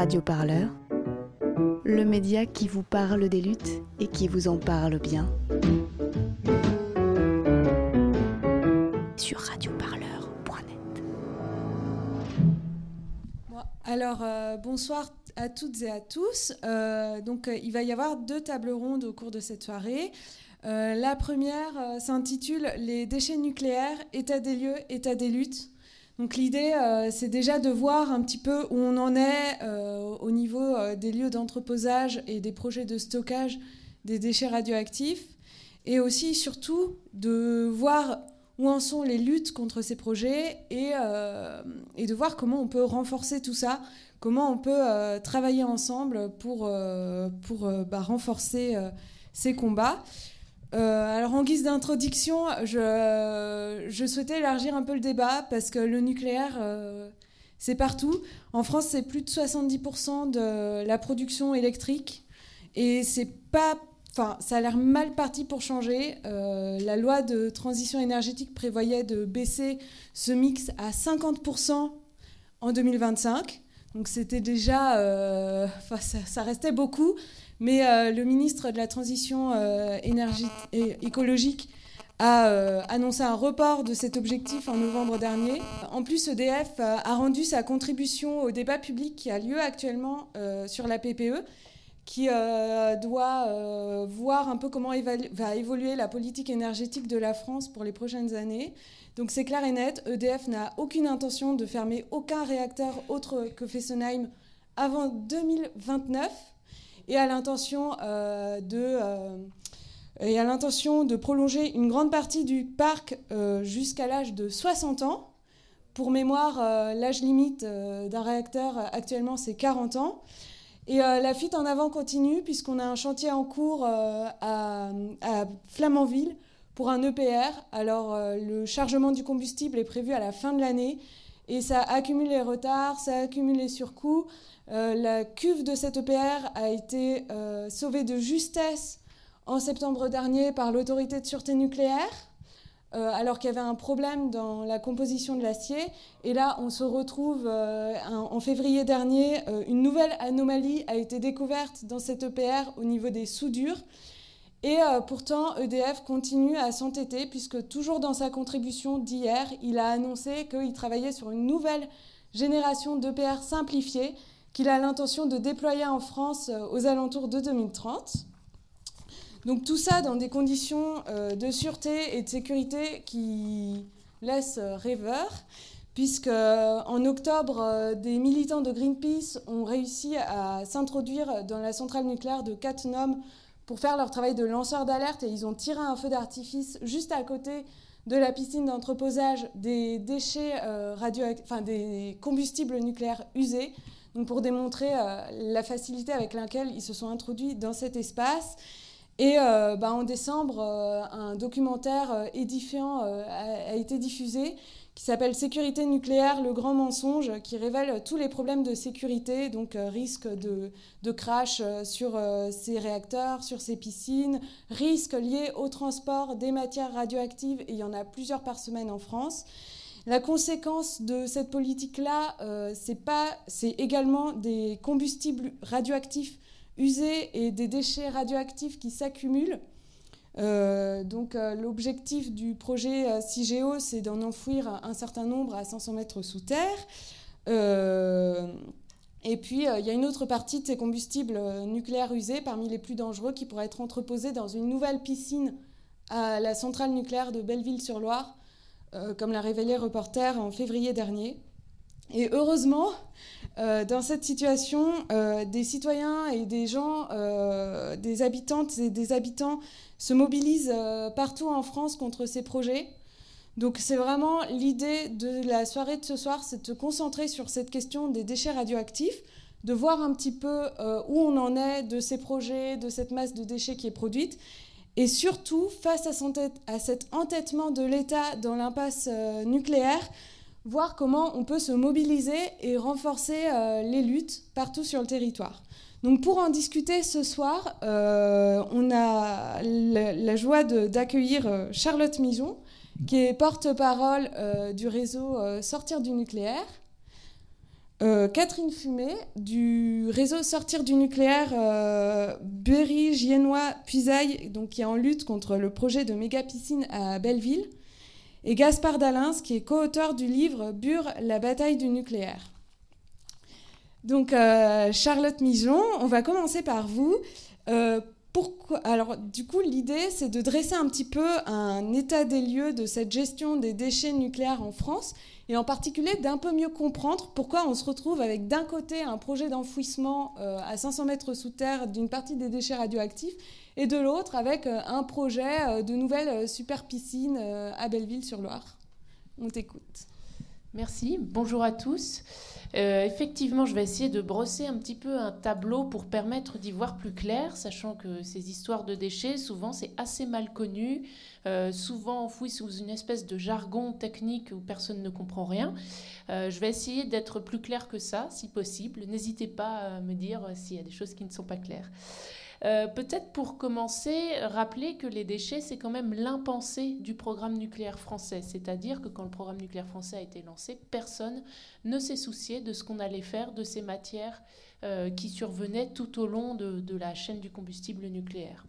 Radio Parleur, le média qui vous parle des luttes et qui vous en parle bien. Sur radioparleur.net. alors, euh, bonsoir à toutes et à tous. Euh, donc, euh, il va y avoir deux tables rondes au cours de cette soirée. la première s'intitule Les déchets nucléaires, état des lieux, état des luttes. Donc l'idée, euh, c'est déjà de voir un petit peu où on en est euh, au niveau euh, des lieux d'entreposage et des projets de stockage des déchets radioactifs, et aussi surtout de voir où en sont les luttes contre ces projets et, de voir comment on peut renforcer tout ça, comment on peut travailler ensemble pour, bah, renforcer ces combats. Euh, alors en guise d'introduction, je, souhaitais élargir un peu le débat parce que le nucléaire, euh, c'est partout. En France, c'est plus de 70% de la production électrique et c'est pas, enfin, ça a l'air mal parti pour changer. Euh, la loi de transition énergétique prévoyait de baisser ce mix à 50% en 2025. Donc c'était déjà, ça, ça, restait beaucoup. Mais euh, le ministre de la Transition euh, écologique a euh, annoncé un report de cet objectif en novembre dernier. En plus, EDF a rendu sa contribution au débat public qui a lieu actuellement sur la PPE, qui doit voir un peu comment va évoluer la politique énergétique de la France pour les prochaines années. Donc c'est clair et net, EDF n'a aucune intention de fermer aucun réacteur autre que Fessenheim avant 2029 et à l'intention euh, de euh, et à l'intention de prolonger une grande partie du parc euh, jusqu'à l'âge de 60 ans. Pour mémoire, l'âge limite d'un réacteur actuellement c'est 40 ans. Et la fuite en avant continue puisqu'on a un chantier en cours à, Flamanville pour un EPR. Alors le chargement du combustible est prévu à la fin de l'année et ça accumule les retards, ça accumule les surcoûts. Euh, la cuve de cette EPR a été euh, sauvée de justesse en septembre dernier par l'autorité de sûreté nucléaire, euh, alors qu'il y avait un problème dans la composition de l'acier. Et là, on se retrouve en février dernier, une nouvelle anomalie a été découverte dans cette EPR au niveau des soudures. Et pourtant, EDF continue à s'entêter, puisque toujours dans sa contribution d'hier, il a annoncé qu'il travaillait sur une nouvelle génération d'EPR simplifiée qu'il a l'intention de déployer en France euh, aux alentours de 2030. Donc tout ça dans des conditions euh, de sûreté et de sécurité qui laissent euh, rêveur, puisque en octobre, des militants de Greenpeace ont réussi à s'introduire dans la centrale nucléaire de Cattenom pour faire leur travail de lanceur d'alerte et ils ont tiré un feu d'artifice juste à côté de la piscine d'entreposage des déchets radioactifs, enfin des combustibles nucléaires usés pour démontrer euh, la facilité avec laquelle ils se sont introduits dans cet espace. Et euh, bah, en décembre, euh, un documentaire édifiant a, été diffusé qui s'appelle Sécurité nucléaire, le grand mensonge, qui révèle tous les problèmes de sécurité, donc risque de, de, crash sur ces réacteurs, sur ces piscines, risques liés au transport des matières radioactives, et il y en a plusieurs par semaine en France. La conséquence de cette politique-là, euh, c'est également des combustibles radioactifs usés et des déchets radioactifs qui s'accumulent. Euh, donc euh, l'objectif du projet CIGEO, c'est d'en enfouir un certain nombre à 500 mètres sous terre. et puis il y a une autre partie de ces combustibles nucléaires usés, parmi les plus dangereux, qui pourraient être entreposés dans une nouvelle piscine à la centrale nucléaire de Belleville-sur-Loire, euh, comme l'a révélé Reporter en février dernier. Et heureusement, euh, dans cette situation, euh, des citoyens et des gens, des habitantes et des habitants se mobilisent partout en France contre ces projets. Donc c'est vraiment l'idée de la soirée de ce soir, c'est de se concentrer sur cette question des déchets radioactifs, de voir un petit peu où on en est de ces projets, de cette masse de déchets qui est produite, et surtout, face à, cet entêtement de l'État dans l'impasse euh, nucléaire, voir comment on peut se mobiliser et renforcer euh, les luttes partout sur le territoire. Donc pour en discuter ce soir, euh, on a la, joie d'accueillir Charlotte Mison, qui est porte-parole du réseau Sortir du nucléaire. Catherine Fumé du réseau Sortir du nucléaire Berry, Giennois, Puisaille, donc qui est en lutte contre le projet de méga piscine à Belleville, et Gaspard Dalins qui est co-auteur du livre Bure, la bataille du nucléaire. Donc Charlotte Mijon, on va commencer par vous. Pourquoi Alors, du coup, l'idée, c'est de dresser un petit peu un état des lieux de cette gestion des déchets nucléaires en France, et en particulier d'un peu mieux comprendre pourquoi on se retrouve avec d'un côté un projet d'enfouissement euh, à 500 mètres sous terre d'une partie des déchets radioactifs, et de l'autre avec euh, un projet euh, de nouvelle super piscine à Belleville-sur-Loire. On t'écoute. Merci, bonjour à tous. Euh, effectivement, je vais essayer de brosser un petit peu un tableau pour permettre d'y voir plus clair, sachant que ces histoires de déchets, souvent, c'est assez mal connu, euh, souvent enfoui sous une espèce de jargon technique où personne ne comprend rien. Euh, je vais essayer d'être plus clair que ça, si possible. N'hésitez pas à me dire s'il y a des choses qui ne sont pas claires. Euh, peut-être pour commencer, rappeler que les déchets, c'est quand même l'impensé du programme nucléaire français. C'est-à-dire que quand le programme nucléaire français a été lancé, personne ne s'est soucié de ce qu'on allait faire de ces matières euh, qui survenaient tout au long de, la chaîne du combustible nucléaire.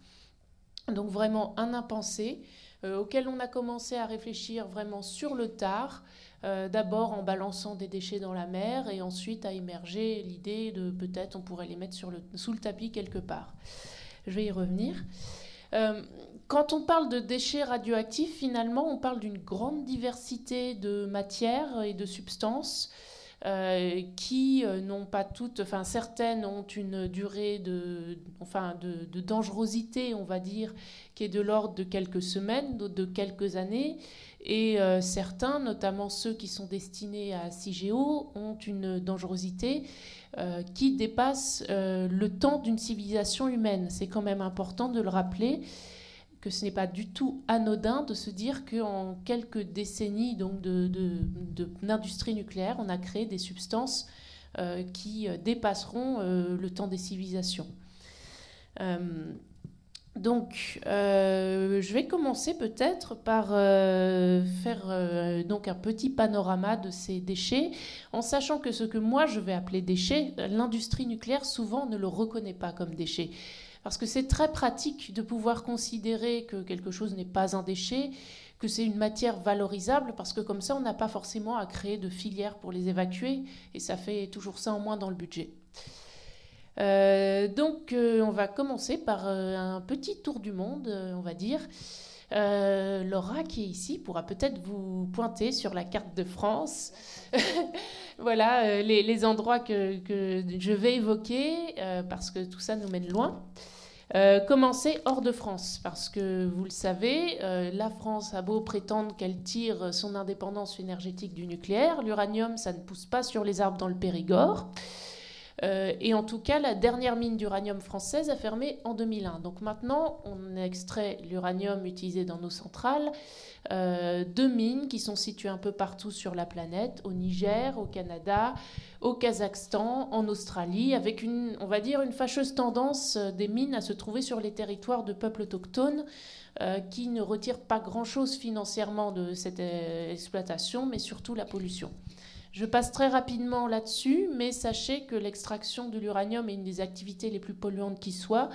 Donc vraiment un impensé euh, auquel on a commencé à réfléchir vraiment sur le tard. d'abord en balançant des déchets dans la mer et ensuite a émergé l'idée de peut-être on pourrait les mettre sous le tapis quelque part je vais y revenir. Euh, quand on parle de déchets radioactifs, finalement, on parle d'une grande diversité de matières et de substances euh, qui euh, n'ont pas toutes, enfin certaines ont une durée de, enfin de, dangerosité, on va dire, qui est de l'ordre de quelques semaines, d'autres de quelques années, et certains, notamment ceux qui sont destinés à CIGEO, ont une dangerosité euh, qui dépasse euh, le temps d'une civilisation humaine. C'est quand même important de le rappeler que ce n'est pas du tout anodin de se dire qu'en quelques décennies donc d'industrie nucléaire, on a créé des substances euh, qui dépasseront le temps des civilisations. Donc, euh, je vais commencer peut-être par euh, faire euh, donc un petit panorama de ces déchets, en sachant que ce que moi je vais appeler déchets, l'industrie nucléaire souvent ne le reconnaît pas comme déchet. Parce que c'est très pratique de pouvoir considérer que quelque chose n'est pas un déchet, que c'est une matière valorisable, parce que comme ça, on n'a pas forcément à créer de filières pour les évacuer, et ça fait toujours ça en moins dans le budget. Euh, donc, euh, on va commencer par euh, un petit tour du monde, on va dire. Laura, qui est ici, pourra peut-être vous pointer sur la carte de France. voilà les, endroits que, je vais évoquer, parce que tout ça nous mène loin. Commencer hors de France, parce que vous le savez, la France a beau prétendre qu'elle tire son indépendance énergétique du nucléaire, l'uranium, ça ne pousse pas sur les arbres dans le Périgord. Euh, et en tout cas, la dernière mine d'uranium française a fermé en 2001. Donc maintenant, on extrait l'uranium utilisé dans nos centrales. Euh, deux mines qui sont situées un peu partout sur la planète, au Niger, au Canada, au Kazakhstan, en Australie, avec une, on va dire, une fâcheuse tendance euh, des mines à se trouver sur les territoires de peuples autochtones. qui ne retirent pas grand-chose financièrement de cette exploitation, mais surtout la pollution. Je passe très rapidement là-dessus, mais sachez que l'extraction de l'uranium est une des activités les plus polluantes qui soit,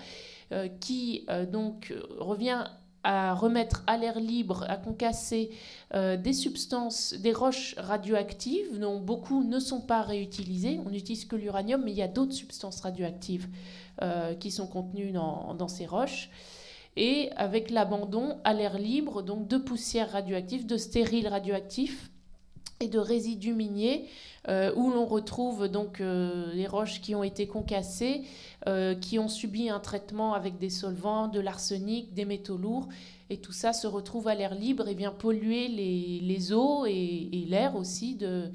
euh, qui euh, donc revient à remettre à l'air libre, à concasser euh, des substances, des roches radioactives, dont beaucoup ne sont pas réutilisées. On n'utilise que l'uranium, mais il y a d'autres substances radioactives qui sont contenues dans, dans ces roches et avec l'abandon à l'air libre donc de poussières radioactives, de stériles radioactifs et de résidus miniers euh, où l'on retrouve donc euh, les roches qui ont été concassées, euh, qui ont subi un traitement avec des solvants, de l'arsenic, des métaux lourds, et tout ça se retrouve à l'air libre et vient polluer les, eaux et, l'air aussi de,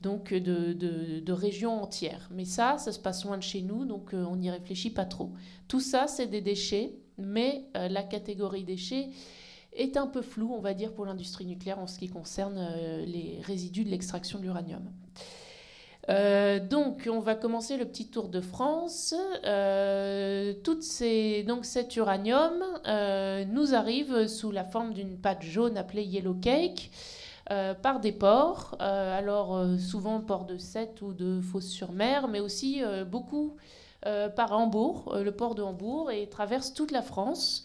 donc de, de, régions entières. Mais ça, ça se passe loin de chez nous, donc on n'y réfléchit pas trop. Tout ça, c'est des déchets, mais la catégorie déchets est un peu flou, on va dire, pour l'industrie nucléaire en ce qui concerne euh, les résidus de l'extraction de l'uranium. Euh, donc, on va commencer le petit tour de France. Euh, donc, cet uranium nous arrive sous la forme d'une pâte jaune appelée yellow cake. par des ports, alors souvent port de Sète ou de Fos-sur-Mer, mais aussi beaucoup par Hambourg, le port de Hambourg, et traverse toute la France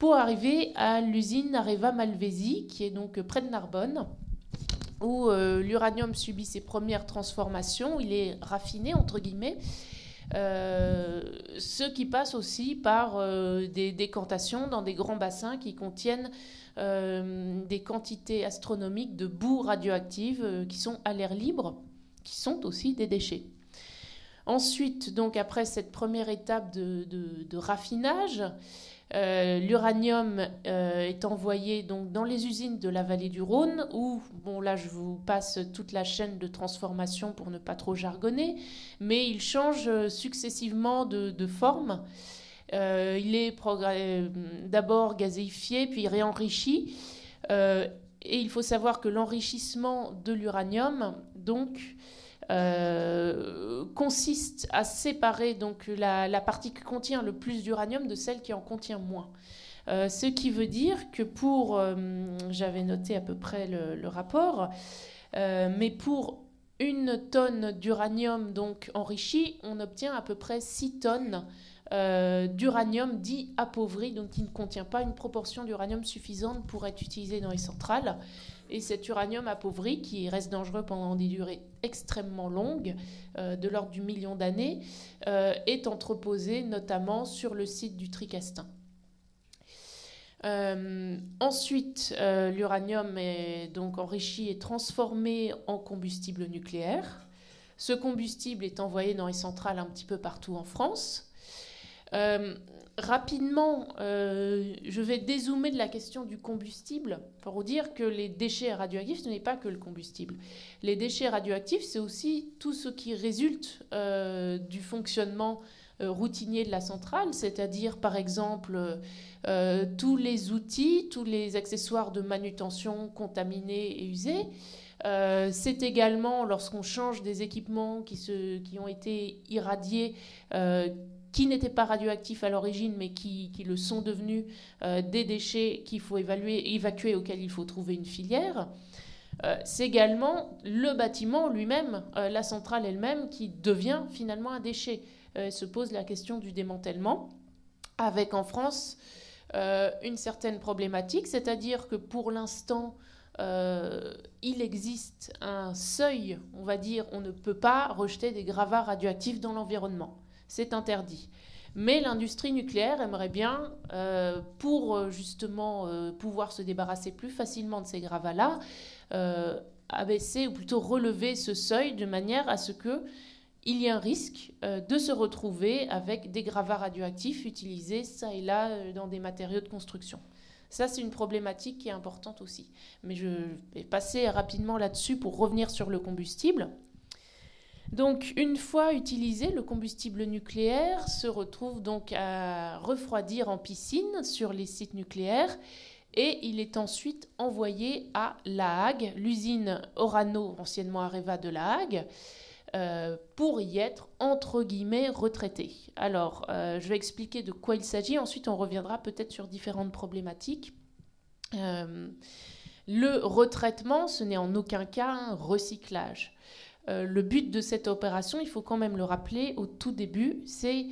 pour arriver à l'usine Areva Malvesi, qui est donc près de Narbonne, où l'uranium subit ses premières transformations, il est raffiné, entre guillemets, euh, ce qui passe aussi par euh, des décantations dans des grands bassins qui contiennent euh, des quantités astronomiques de boue radioactive qui sont à l'air libre, qui sont aussi des déchets. Ensuite, donc après cette première étape de raffinage, euh, l'uranium euh, est envoyé donc dans les usines de la vallée du Rhône, où, bon là je vous passe toute la chaîne de transformation pour ne pas trop jargonner, mais il change euh, successivement de, forme. il est d'abord gazéifié, puis réenrichi. et il faut savoir que l'enrichissement de l'uranium, donc, euh, consiste à séparer donc la, partie qui contient le plus d'uranium de celle qui en contient moins. Euh, ce qui veut dire que pour, euh, j'avais noté à peu près le, rapport, mais pour une tonne d'uranium donc enrichi, on obtient à peu près 6 tonnes d'uranium dit appauvri, donc qui ne contient pas une proportion d'uranium suffisante pour être utilisé dans les centrales. Et cet uranium appauvri, qui reste dangereux pendant des durées extrêmement longues, euh, de l'ordre du million d'années, euh, est entreposé notamment sur le site du Tricastin. Euh, ensuite, l'uranium est donc enrichi et transformé en combustible nucléaire. Ce combustible est envoyé dans les centrales un petit peu partout en France. Rapidement, euh, je vais dézoomer de la question du combustible pour vous dire que les déchets radioactifs, ce n'est pas que le combustible. Les déchets radioactifs, c'est aussi tout ce qui résulte euh, du fonctionnement euh, routinier de la centrale, c'est-à-dire par exemple tous les outils, tous les accessoires de manutention contaminés et usés. c'est également lorsqu'on change des équipements qui, se, qui ont été irradiés qui n'étaient pas radioactifs à l'origine, mais qui, le sont devenus euh, des déchets qu'il faut évaluer, évacuer, auxquels il faut trouver une filière. Euh, c'est également le bâtiment lui-même, euh, la centrale elle-même, qui devient finalement un déchet. se pose la question du démantèlement, avec en France une certaine problématique, c'est-à-dire que pour l'instant, il existe un seuil, on va dire, on ne peut pas rejeter des gravats radioactifs dans l'environnement c'est interdit. Mais l'industrie nucléaire aimerait bien, euh, pour euh, justement euh, pouvoir se débarrasser plus facilement de ces gravats-là, abaisser ou plutôt relever ce seuil de manière à ce que il y ait un risque de se retrouver avec des gravats radioactifs utilisés ça et là dans des matériaux de construction. Ça, c'est une problématique qui est importante aussi. Mais je vais passer rapidement là-dessus pour revenir sur le combustible. Donc, une fois utilisé, le combustible nucléaire se retrouve donc à refroidir en piscine sur les sites nucléaires et il est ensuite envoyé à La Hague, l'usine Orano, anciennement Areva de La Hague, euh, pour y être entre guillemets retraité. Alors, euh, je vais expliquer de quoi il s'agit. Ensuite, on reviendra peut-être sur différentes problématiques. Euh, le retraitement, ce n'est en aucun cas un recyclage. Euh, le but de cette opération, il faut quand même le rappeler au tout début, c'est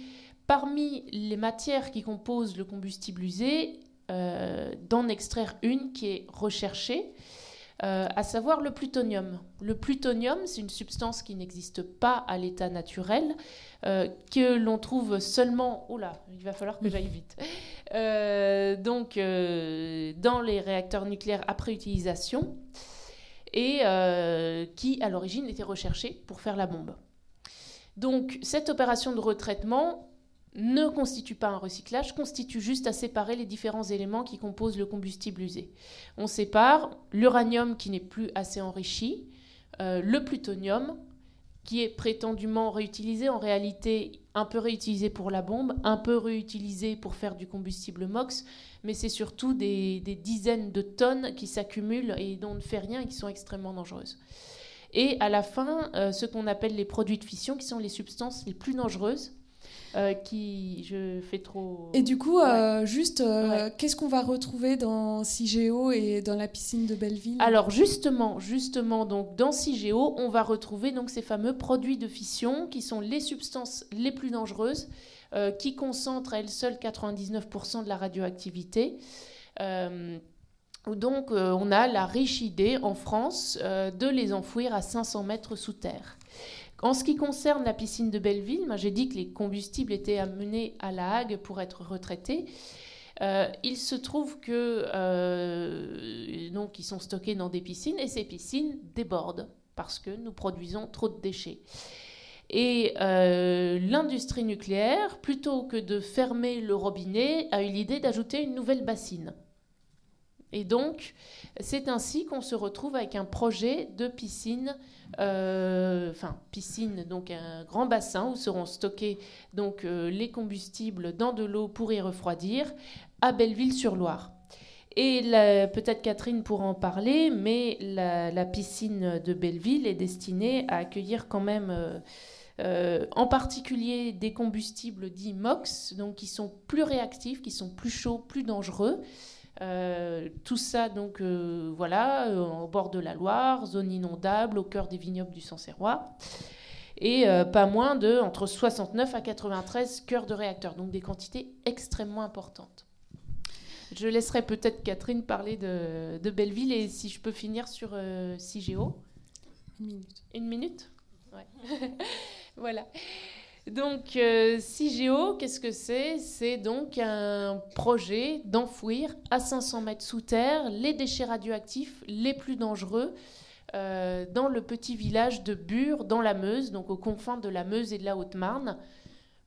parmi les matières qui composent le combustible usé, euh, d'en extraire une qui est recherchée, euh, à savoir le plutonium. Le plutonium, c'est une substance qui n'existe pas à l'état naturel, que l'on trouve seulement... Oula, il va falloir que j'aille vite. donc, dans les réacteurs nucléaires après utilisation et euh, qui, à l'origine, était recherché pour faire la bombe. Donc, cette opération de retraitement ne constitue pas un recyclage, constitue juste à séparer les différents éléments qui composent le combustible usé. On sépare l'uranium qui n'est plus assez enrichi, euh, le plutonium qui est prétendument réutilisé, en réalité un peu réutilisé pour la bombe, un peu réutilisé pour faire du combustible MOX, mais c'est surtout des, dizaines de tonnes qui s'accumulent et dont on ne fait rien et qui sont extrêmement dangereuses. Et à la fin, euh, ce qu'on appelle les produits de fission, qui sont les substances les plus dangereuses, euh, qui je fais trop. Et du coup, euh, juste, euh, qu'est-ce qu'on va retrouver dans CIGEO et dans la piscine de Belleville? Alors justement, justement, donc dans CIGEO, on va retrouver donc ces fameux produits de fission qui sont les substances les plus dangereuses, qui concentrent à elles seules 99% de la radioactivité. donc on a la riche idée en France de les enfouir à 500 mètres sous terre. En ce qui concerne la piscine de Belleville, j'ai dit que les combustibles étaient amenés à La Hague pour être retraités. Euh, il se trouve que euh, sont stockés dans des piscines et ces piscines débordent parce que nous produisons trop de déchets. Et euh, l'industrie nucléaire, plutôt que de fermer le robinet, a eu l'idée d'ajouter une nouvelle bassine. Et donc, c'est ainsi qu'on se retrouve avec un projet de piscine, euh, enfin piscine, donc un grand bassin où seront stockés donc euh, les combustibles dans de l'eau pour y refroidir à Belleville-sur-Loire. Et peut-être Catherine pourra en parler, mais la, piscine de Belleville est destinée à accueillir quand même, euh, en particulier des combustibles dits MOX, donc qui sont plus réactifs, qui sont plus chauds, plus dangereux. Euh, tout ça, donc euh, voilà, euh, au bord de la Loire, zone inondable, au cœur des vignobles du Sancerrois. Et pas moins de entre 69 à 93 cœurs de réacteurs, donc des quantités extrêmement importantes. Je laisserai peut-être Catherine parler de, de, Belleville et si je peux finir sur CIGEO. Une minute. Une minute? Ouais. voilà. Donc, euh, CIGEO, qu'est-ce que c'est? C'est donc un projet d'enfouir à 500 mètres sous terre les déchets radioactifs les plus dangereux euh, dans le petit village de Bure, dans la Meuse, donc aux confins de la Meuse et de la Haute-Marne.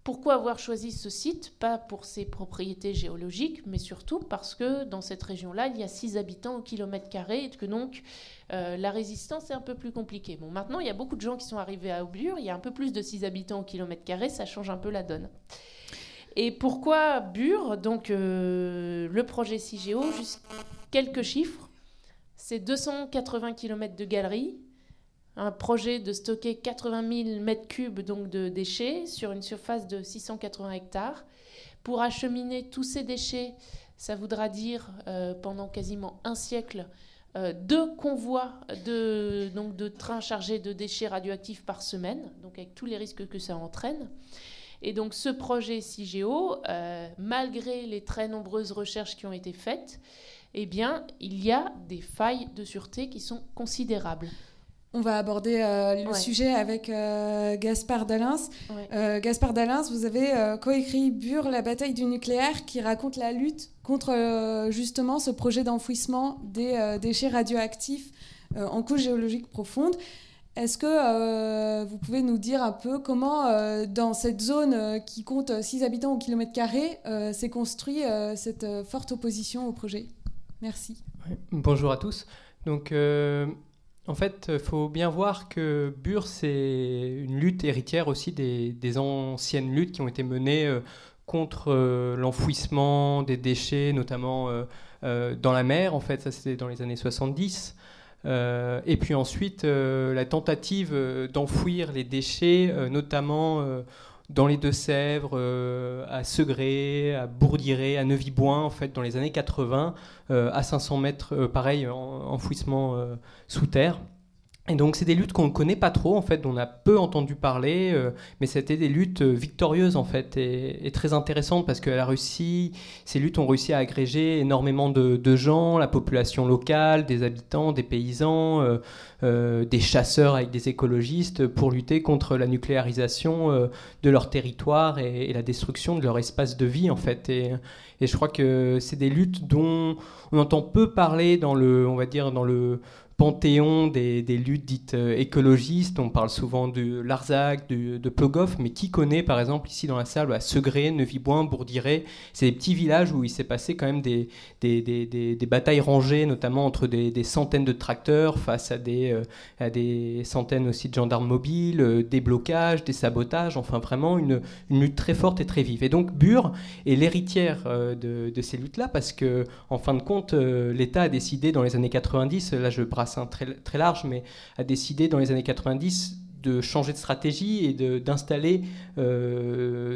Pourquoi avoir choisi ce site? Pas pour ses propriétés géologiques, mais surtout parce que dans cette région-là, il y a 6 habitants au kilomètre carré et que donc euh, la résistance est un peu plus compliquée. Bon, maintenant, il y a beaucoup de gens qui sont arrivés à Aubure, il y a un peu plus de 6 habitants au kilomètre carré, ça change un peu la donne. Et pourquoi Bure? Donc, euh, le projet CIGEO, quelques chiffres. C'est 280 km de galerie, un projet de stocker 80 000 mètres cubes donc de déchets sur une surface de 680 hectares. Pour acheminer tous ces déchets, ça voudra dire euh, pendant quasiment un siècle euh, deux convois de, donc de trains chargés de déchets radioactifs par semaine, donc avec tous les risques que ça entraîne. Et donc ce projet CIGEO, euh, malgré les très nombreuses recherches qui ont été faites, eh bien, il y a des failles de sûreté qui sont considérables. On va aborder euh, le sujet avec euh, Gaspard Dalins. Euh, Gaspard Dalins, vous avez coécrit Bure, la bataille du nucléaire, qui raconte la lutte contre justement ce projet d'enfouissement des déchets radioactifs en couche géologique profonde. Est-ce que vous pouvez nous dire un peu comment, dans cette zone qui compte 6 habitants au kilomètre carré, s'est construit cette forte opposition au projet? Merci. Bonjour à tous. Donc, en fait, il faut bien voir que Bure, c'est une lutte héritière aussi des, anciennes luttes qui ont été menées euh, contre euh, l'enfouissement des déchets, notamment euh, dans la mer. En fait, ça c'était dans les années 70. et puis ensuite, la tentative d'enfouir les déchets, notamment dans les Deux-Sèvres, euh, à Segré, à Bourdiré, à Neuvy-Boin, en fait, dans les années 80, euh, à 500 mètres, euh, pareil, enfouissement sous terre. Et donc c'est des luttes qu'on ne connaît pas trop en fait, dont on a peu entendu parler, euh, mais c'était des luttes euh, victorieuses en fait et, très intéressantes parce que la Russie, ces luttes ont réussi à agréger énormément de, gens, la population locale, des habitants, des paysans, euh, des chasseurs avec des écologistes pour lutter contre la nucléarisation de leur territoire et, la destruction de leur espace de vie en fait. Et, et je crois que c'est des luttes dont on entend peu parler dans le, on va dire dans le panthéon des, luttes dites euh, écologistes. On parle souvent de Larzac, de, de Plogoff, mais qui connaît par exemple ici dans la salle à Segré, Neuvy-Boin, Bourdiré C'est des petits villages où il s'est passé quand même des, des, batailles rangées, notamment entre des, centaines de tracteurs face à des, euh, à des centaines aussi de gendarmes mobiles, euh, des blocages, des sabotages, enfin vraiment une, lutte très forte et très vive. Et donc Bure est l'héritière de, de, ces luttes-là parce que en fin de compte, l'État a décidé dans les années 90, là je brasse très, large, mais a décidé dans les années 90 de changer de stratégie et d'installer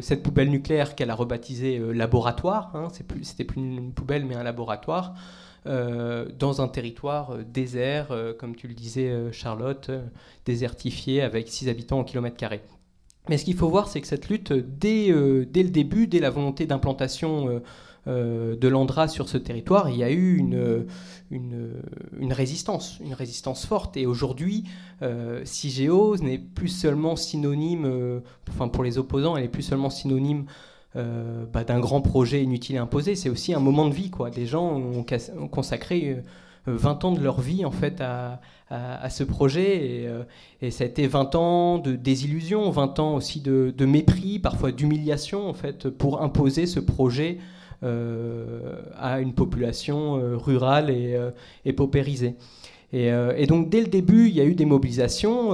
cette poubelle nucléaire qu'elle a rebaptisée laboratoire. Hein, C'était plus, une poubelle mais un laboratoire. dans un territoire désert, comme tu le disais Charlotte, désertifié avec 6 habitants au kilomètre carré. Mais ce qu'il faut voir, c'est que cette lutte, dès, dès, le début, dès la volonté d'implantation euh, de l'Andra sur ce territoire, il y a eu une, résistance, une résistance forte. Et aujourd'hui, euh, CIGEO n'est plus seulement synonyme, euh, enfin pour les opposants, elle est plus seulement synonyme euh, bah, d'un grand projet inutile et imposé. C'est aussi un moment de vie. Quoi. Des gens ont, consacré 20 ans de leur vie en fait à, ce projet et, ça a été 20 ans de désillusion, 20 ans aussi de, de mépris, parfois d'humiliation en fait pour imposer ce projet euh, à une population euh, rurale et, euh, paupérisée. Et, donc dès le début, il y a eu des mobilisations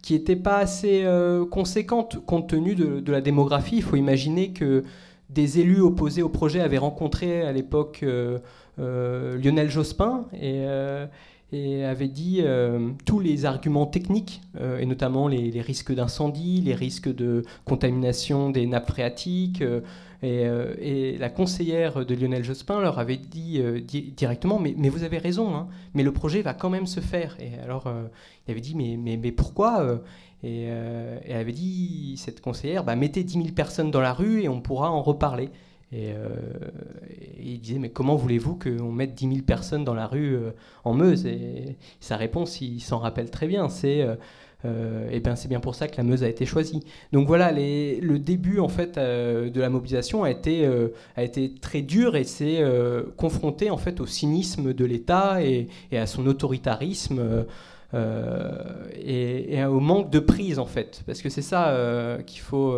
qui n'étaient pas assez conséquentes compte tenu de, la démographie. Il faut imaginer que des élus opposés au projet avaient rencontré à l'époque Lionel Jospin et, et avaient dit tous les arguments techniques, et notamment les, risques d'incendie, les risques de contamination des nappes phréatiques, euh, et, la conseillère de Lionel Jospin leur avait dit euh, directement mais, vous avez raison, hein, mais le projet va quand même se faire. Et alors, euh, il avait dit mais pourquoi et, elle avait dit, cette conseillère, bah, mettez 10 000 personnes dans la rue et on pourra en reparler. Et, il disait, mais comment voulez-vous qu'on mette 10 000 personnes dans la rue en Meuse? Et sa réponse, il s'en rappelle très bien, c'est euh, et ben c'est bien pour ça que la Meuse a été choisie. Donc voilà, le début en fait euh, de la mobilisation a été, euh, a été très dur et s'est confronté en fait au cynisme de l'État et, à son autoritarisme. Et, au manque de prise en fait, parce que c'est ça qu'il faut,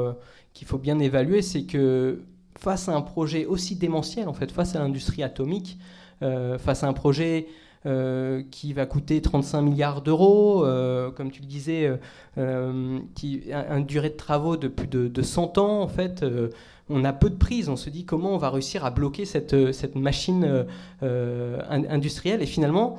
qu'il faut bien évaluer, c'est que face à un projet aussi démentiel en fait, face à l'industrie atomique, face à un projet euh, qui va coûter 35 milliards d'euros, euh, comme tu le disais, euh, qui a une durée de travaux de plus de, 100 ans, en fait on a peu de prise. On se dit comment on va réussir à bloquer cette machine industrielle. Et finalement,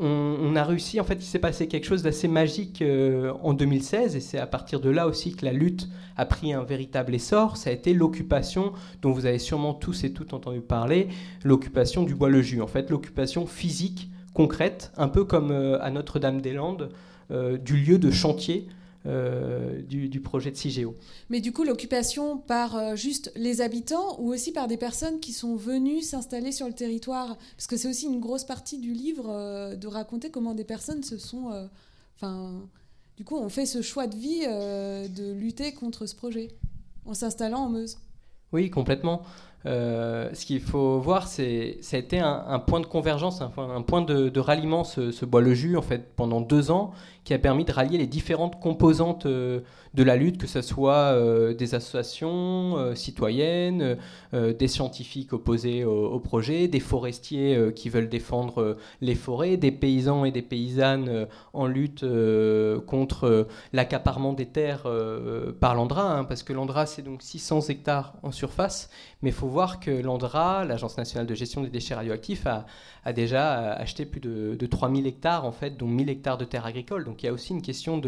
on, a réussi, en fait, il s'est passé quelque chose d'assez magique euh, en 2016, et c'est à partir de là aussi que la lutte a pris un véritable essor. Ça a été l'occupation, dont vous avez sûrement tous et toutes entendu parler, l'occupation du Bois-le-Jus. En fait, l'occupation physique, concrète, un peu comme euh, à Notre-Dame-des-Landes, euh, du lieu de chantier euh, du, projet de CIGEO. Mais du coup, l'occupation par euh, juste les habitants ou aussi par des personnes qui sont venues s'installer sur le territoire? Parce que c'est aussi une grosse partie du livre euh, de raconter comment des personnes se sont... Enfin, du coup, on fait ce choix de vie de lutter contre ce projet en s'installant en Meuse. Oui, complètement. Ce qu'il faut voir, c'est ça a été un, point de convergence, un, point de, ralliement, ce, ce, bois le jus, en fait, pendant deux ans, qui a permis de rallier les différentes composantes euh, de la lutte, que ce soit euh, des associations euh, citoyennes, des scientifiques opposés au, projet, des forestiers qui veulent défendre les forêts, des paysans et des paysannes en lutte contre l'accaparement des terres par l'Andra, hein, parce que l'Andra c'est donc 600 hectares en surface, mais il faut voir que l'Andra, l'Agence nationale de gestion des déchets radioactifs, a, déjà acheté plus de, de 3000 hectares, en fait, dont 1000 hectares de terres agricoles. Donc il y a aussi une question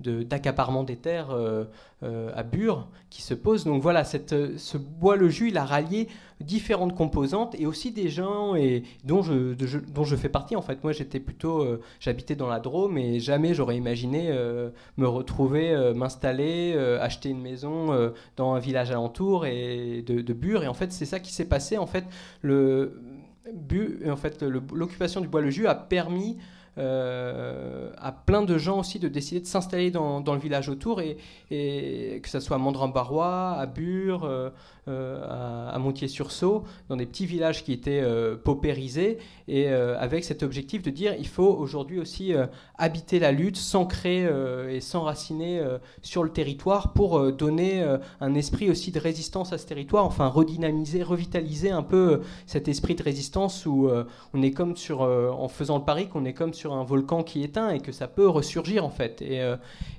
d'accaparement de, des terres euh, euh, à Bure qui se pose. Donc voilà, ce bois le jus, il a rallié différentes composantes et aussi des gens dont, je, fais partie. En fait, moi j'étais plutôt, euh, j'habitais dans la Drôme et jamais j'aurais imaginé me retrouver, m'installer, acheter une maison dans un village alentour et de, Bure. Et en fait, c'est ça qui s'est passé. En fait, le en fait, l'occupation du bois-le-jus a permis euh, à plein de gens aussi de décider de s'installer dans, le village autour, et, que ce soit à Mandrin-Barrois, à Bure, euh, euh, à, Montier-sur-Sault, dans des petits villages qui étaient paupérisés, et avec cet objectif de dire il faut aujourd'hui aussi habiter la lutte, s'ancrer et s'enraciner sur le territoire pour donner un esprit aussi de résistance à ce territoire, enfin redynamiser, revitaliser un peu cet esprit de résistance où on est comme sur, en faisant le pari qu'on est comme sur un volcan qui éteint et que ça peut ressurgir en fait. Euh,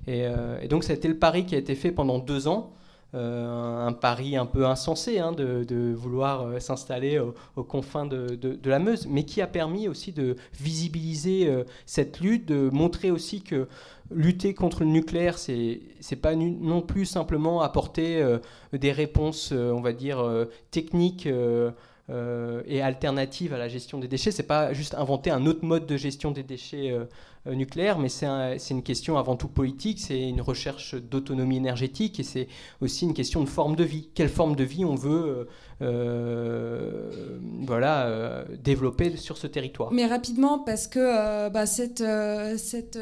euh, et, donc ça a été le pari qui a été fait pendant deux ans. Un pari un peu insensé hein, de, vouloir s'installer aux, confins de, la Meuse, mais qui a permis aussi de visibiliser cette lutte, de montrer aussi que lutter contre le nucléaire, c'est n'est pas non plus simplement apporter des réponses, on va dire, techniques. et alternatives à la gestion des déchets. C'est pas juste inventer un autre mode de gestion des déchets euh, nucléaire, mais c'est une question avant tout politique, c'est une recherche d'autonomie énergétique et c'est aussi une question de forme de vie. Quelle forme de vie on veut euh, euh, voilà, développer sur ce territoire Mais rapidement, parce que bah, cette,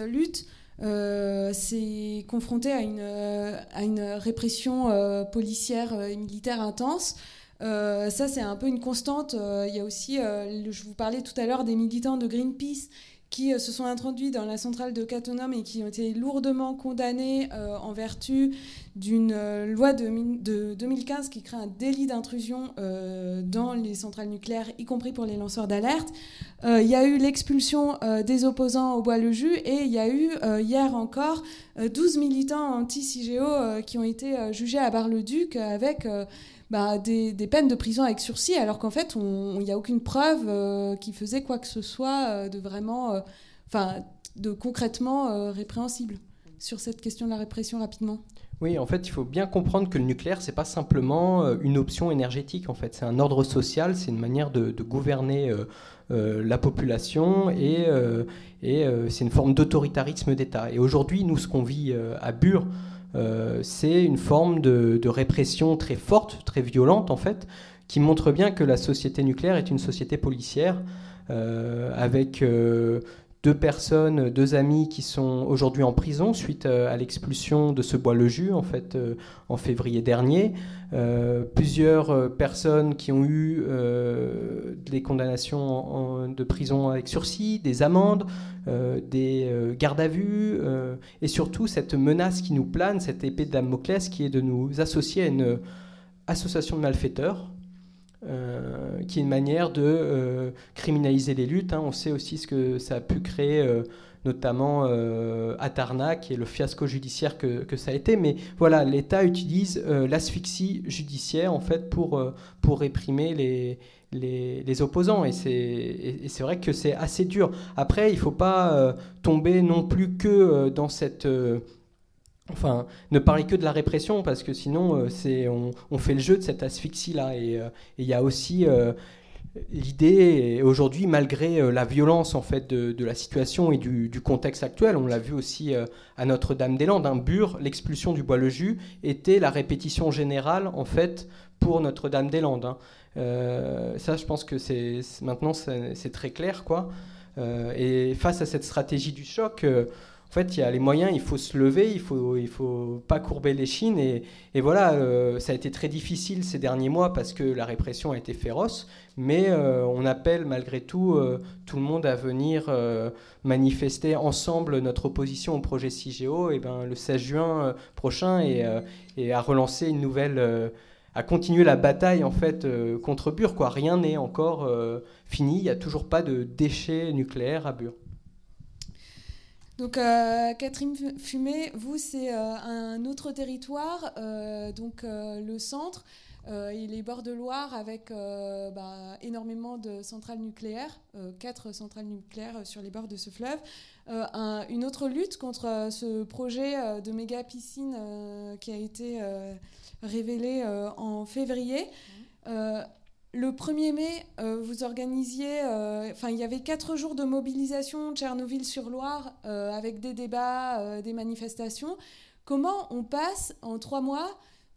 lutte s'est confrontée à une répression policière et militaire intense. ça, c'est un peu une constante. Il y a aussi, je vous parlais tout à l'heure des militants de Greenpeace qui euh, se sont introduits dans la centrale de Cattenom et qui ont été lourdement condamnés euh, en vertu d'une euh, loi de, 2015 qui crée un délit d'intrusion dans les centrales nucléaires, y compris pour les lanceurs d'alerte. Il y a eu l'expulsion des opposants au Bois-le-Jus et il y a eu hier encore 12 militants anti-CIGEO qui ont été jugés à Bar-le-Duc avec bah, des, peines de prison avec sursis, alors qu'en fait, il n'y a aucune preuve euh, qui faisait quoi que ce soit euh, de vraiment, euh, enfin, de concrètement répréhensible sur cette question de la répression rapidement. Oui, en fait, il faut bien comprendre que le nucléaire, c'est pas simplement une option énergétique. En fait, c'est un ordre social, c'est une manière de, gouverner la population et, et c'est une forme d'autoritarisme d'État. Et aujourd'hui, nous, ce qu'on vit à Bure, euh, c'est une forme de, répression très forte, très violente en fait, qui montre bien que la société nucléaire est une société policière, euh, avec euh, deux personnes, deux amis qui sont aujourd'hui en prison suite à l'expulsion de ce bois-le-jus en fait en février dernier. Plusieurs personnes qui ont eu des condamnations de prison avec sursis, des amendes, euh, des euh, gardes à vue, euh, et surtout cette menace qui nous plane, cette épée de Damoclès qui est de nous associer à une association de malfaiteurs, qui est une manière de criminaliser les luttes. Hein. On sait aussi ce que ça a pu créer notamment à Tarnac et le fiasco judiciaire que, que ça a été. Mais voilà, l'État utilise l'asphyxie judiciaire en fait pour, pour réprimer les, les, opposants. Et c'est vrai que c'est assez dur. Après, il ne faut pas euh, tomber non plus que euh, dans cette... Euh, enfin, ne parler que de la répression, parce que sinon, c'est on, on, fait le jeu de cette asphyxie-là. Et il y a aussi l'idée, aujourd'hui, malgré la violence en fait de, la situation et du, contexte actuel, on l'a vu aussi à Notre-Dame-des-Landes, l'expulsion du Bois-le-Jus était la répétition générale en fait pour Notre-Dame-des-Landes. Hein. Euh, ça, je pense que c'est maintenant c'est très clair, quoi. Euh, et face à cette stratégie du choc, euh, en fait, il y a les moyens, il faut se lever, il faut, il faut pas courber les chines. Et, voilà, ça a été très difficile ces derniers mois parce que la répression a été féroce. Mais on appelle malgré tout tout le monde à venir manifester ensemble notre opposition au projet CIGEO et ben, le 16 juin prochain et, à relancer une nouvelle à continuer la bataille en fait euh, contre Bure. Quoi. Rien n'est encore euh, fini. Il n'y a toujours pas de déchets nucléaires à Bure. Donc euh, Catherine Fumé, vous c'est un autre territoire, donc le centre et les bords de Loire avec bah, énormément de centrales nucléaires, quatre centrales nucléaires sur les bords de ce fleuve. une autre lutte contre ce projet de méga piscine qui a été révélé euh, en février. Euh, le 1er mai, euh, vous organisiez, enfin, il y avait quatre jours de mobilisation Tchernobyl-sur-Loire avec des débats, des manifestations. Comment on passe en trois mois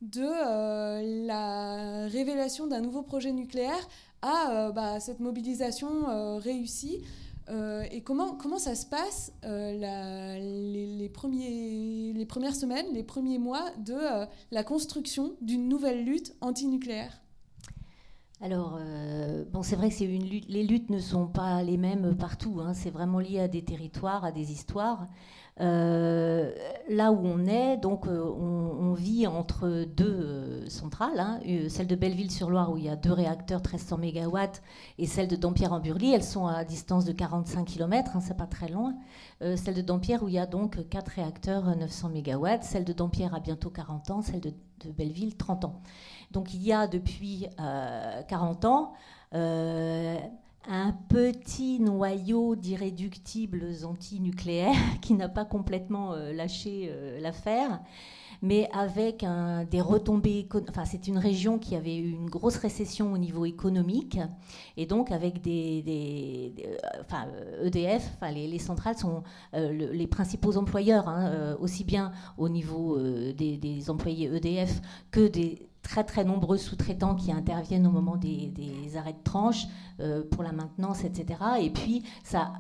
de la révélation d'un nouveau projet nucléaire à bah, cette mobilisation réussie euh, et comment, comment ça se passe euh, les, premiers, les premières semaines, les premiers mois de euh, la construction d'une nouvelle lutte antinucléaire? Alors, bon, c'est vrai que les luttes ne sont pas les mêmes partout. Hein. c'est vraiment lié à des territoires, à des histoires. Euh, là où on est, donc euh, on, vit entre deux euh, centrales, hein. celle de Belleville-sur-Loire où il y a deux réacteurs 1300 MW et celle de Dampierre-en-Burly. Elles sont à distance de 45 km, hein, c'est pas très loin. celle de Dampierre où il y a donc quatre réacteurs 900 MW, celle de Dampierre a bientôt 40 ans, celle de Belleville 30 ans. Donc il y a depuis 40 ans un petit noyau d'irréductibles antinucléaires qui n'a pas complètement euh, lâché euh, l'affaire, mais avec des retombées. Enfin, c'est une région qui avait eu une grosse récession au niveau économique, et donc avec des. enfin, EDF, enfin, les, centrales sont euh, les principaux employeurs, hein, aussi bien au niveau des employés EDF que des très très nombreux sous-traitants qui interviennent au moment des, arrêts de tranche euh, pour la maintenance, etc. Et puis ça,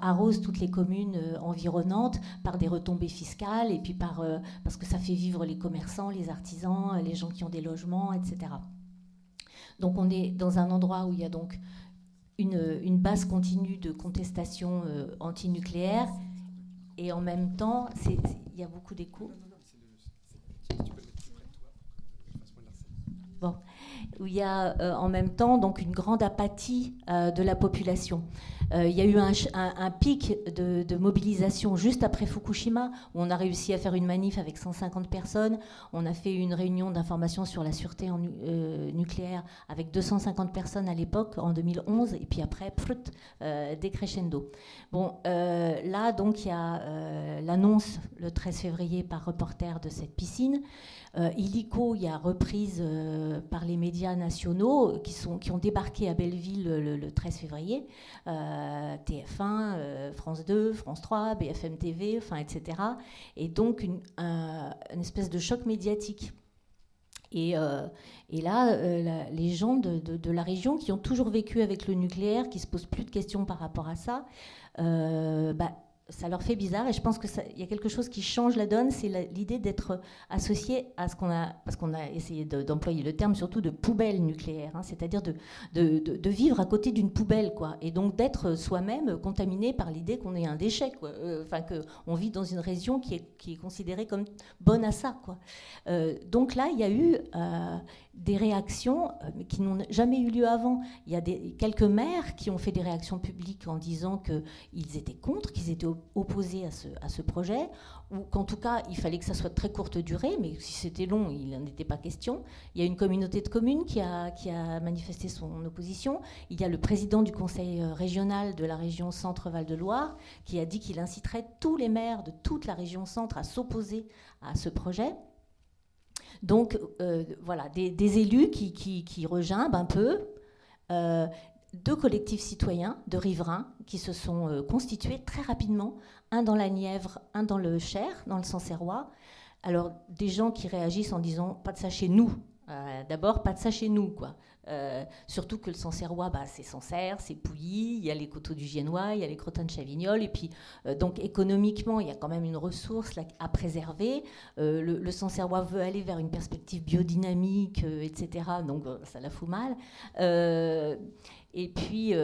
arrose toutes les communes euh, environnantes par des retombées fiscales et puis par, euh, parce que ça fait vivre les commerçants, les artisans, les gens qui ont des logements, etc. Donc on est dans un endroit où il y a donc une, une base continue de contestation antinucléaire et en même temps, il y a beaucoup d'échos. Où il y a euh, en même temps donc une grande apathie euh, de la population. Euh, il y a eu un, pic de, mobilisation juste après Fukushima, où on a réussi à faire une manif avec 150 personnes. On a fait une réunion d'information sur la sûreté nucléaire avec 250 personnes à l'époque, en 2011, et puis après, prut, décrescendo. Bon, là, donc, il y a l'annonce le 13 février par reporter de cette piscine. Euh, illico, il y a reprise euh, par les médias nationaux qui, sont, qui ont débarqué à Belleville le, 13 février. Euh, TF1, France 2, France 3, BFM TV, enfin, etc. Et donc une, espèce de choc médiatique. Et, et là, les gens de, de, la région qui ont toujours vécu avec le nucléaire, qui se posent plus de questions par rapport à ça, bah, ça leur fait bizarre et je pense qu'il y a quelque chose qui change la donne, c'est l'idée d'être associé à ce qu'on a, parce qu'on a essayé d'employer le terme surtout de poubelle nucléaire, hein, c'est-à-dire de, vivre à côté d'une poubelle, quoi, et donc d'être soi-même contaminé par l'idée qu'on est un déchet, euh, enfin qu'on vit dans une région qui est, qui est considérée comme bonne à ça, quoi. Euh, donc là, il y a eu euh, des réactions euh, qui n'ont jamais eu lieu avant. Il y a quelques maires qui ont fait des réactions publiques en disant qu'ils étaient contre, qu'ils étaient opposés à ce, projet, ou qu'en tout cas, il fallait que ça soit de très courte durée, mais si c'était long, il n'en était pas question. Il y a une communauté de communes qui a, qui a manifesté son opposition. Il y a le président du conseil euh, régional de la région Centre-Val de Loire qui a dit qu'il inciterait tous les maires de toute la région Centre à s'opposer à ce projet. Donc euh, voilà, des, élus qui, qui, regimbent un peu, euh, deux collectifs citoyens de riverains qui se sont euh, constitués très rapidement, un dans la Nièvre, un dans le Cher, dans le Sancerrois. Alors des gens qui réagissent en disant pas de ça chez nous. D'abord, pas de ça chez nous, quoi. Euh, surtout que le Sancerrois, bah, c'est Sancerre, c'est Pouilly, il y a les coteaux du Giennois, il y a les crottins de Chavignol, et puis euh, donc économiquement, il y a quand même une ressource à préserver. Euh, le, le Sancerrois veut aller vers une perspective biodynamique, etc. Donc ça la fout mal. et puis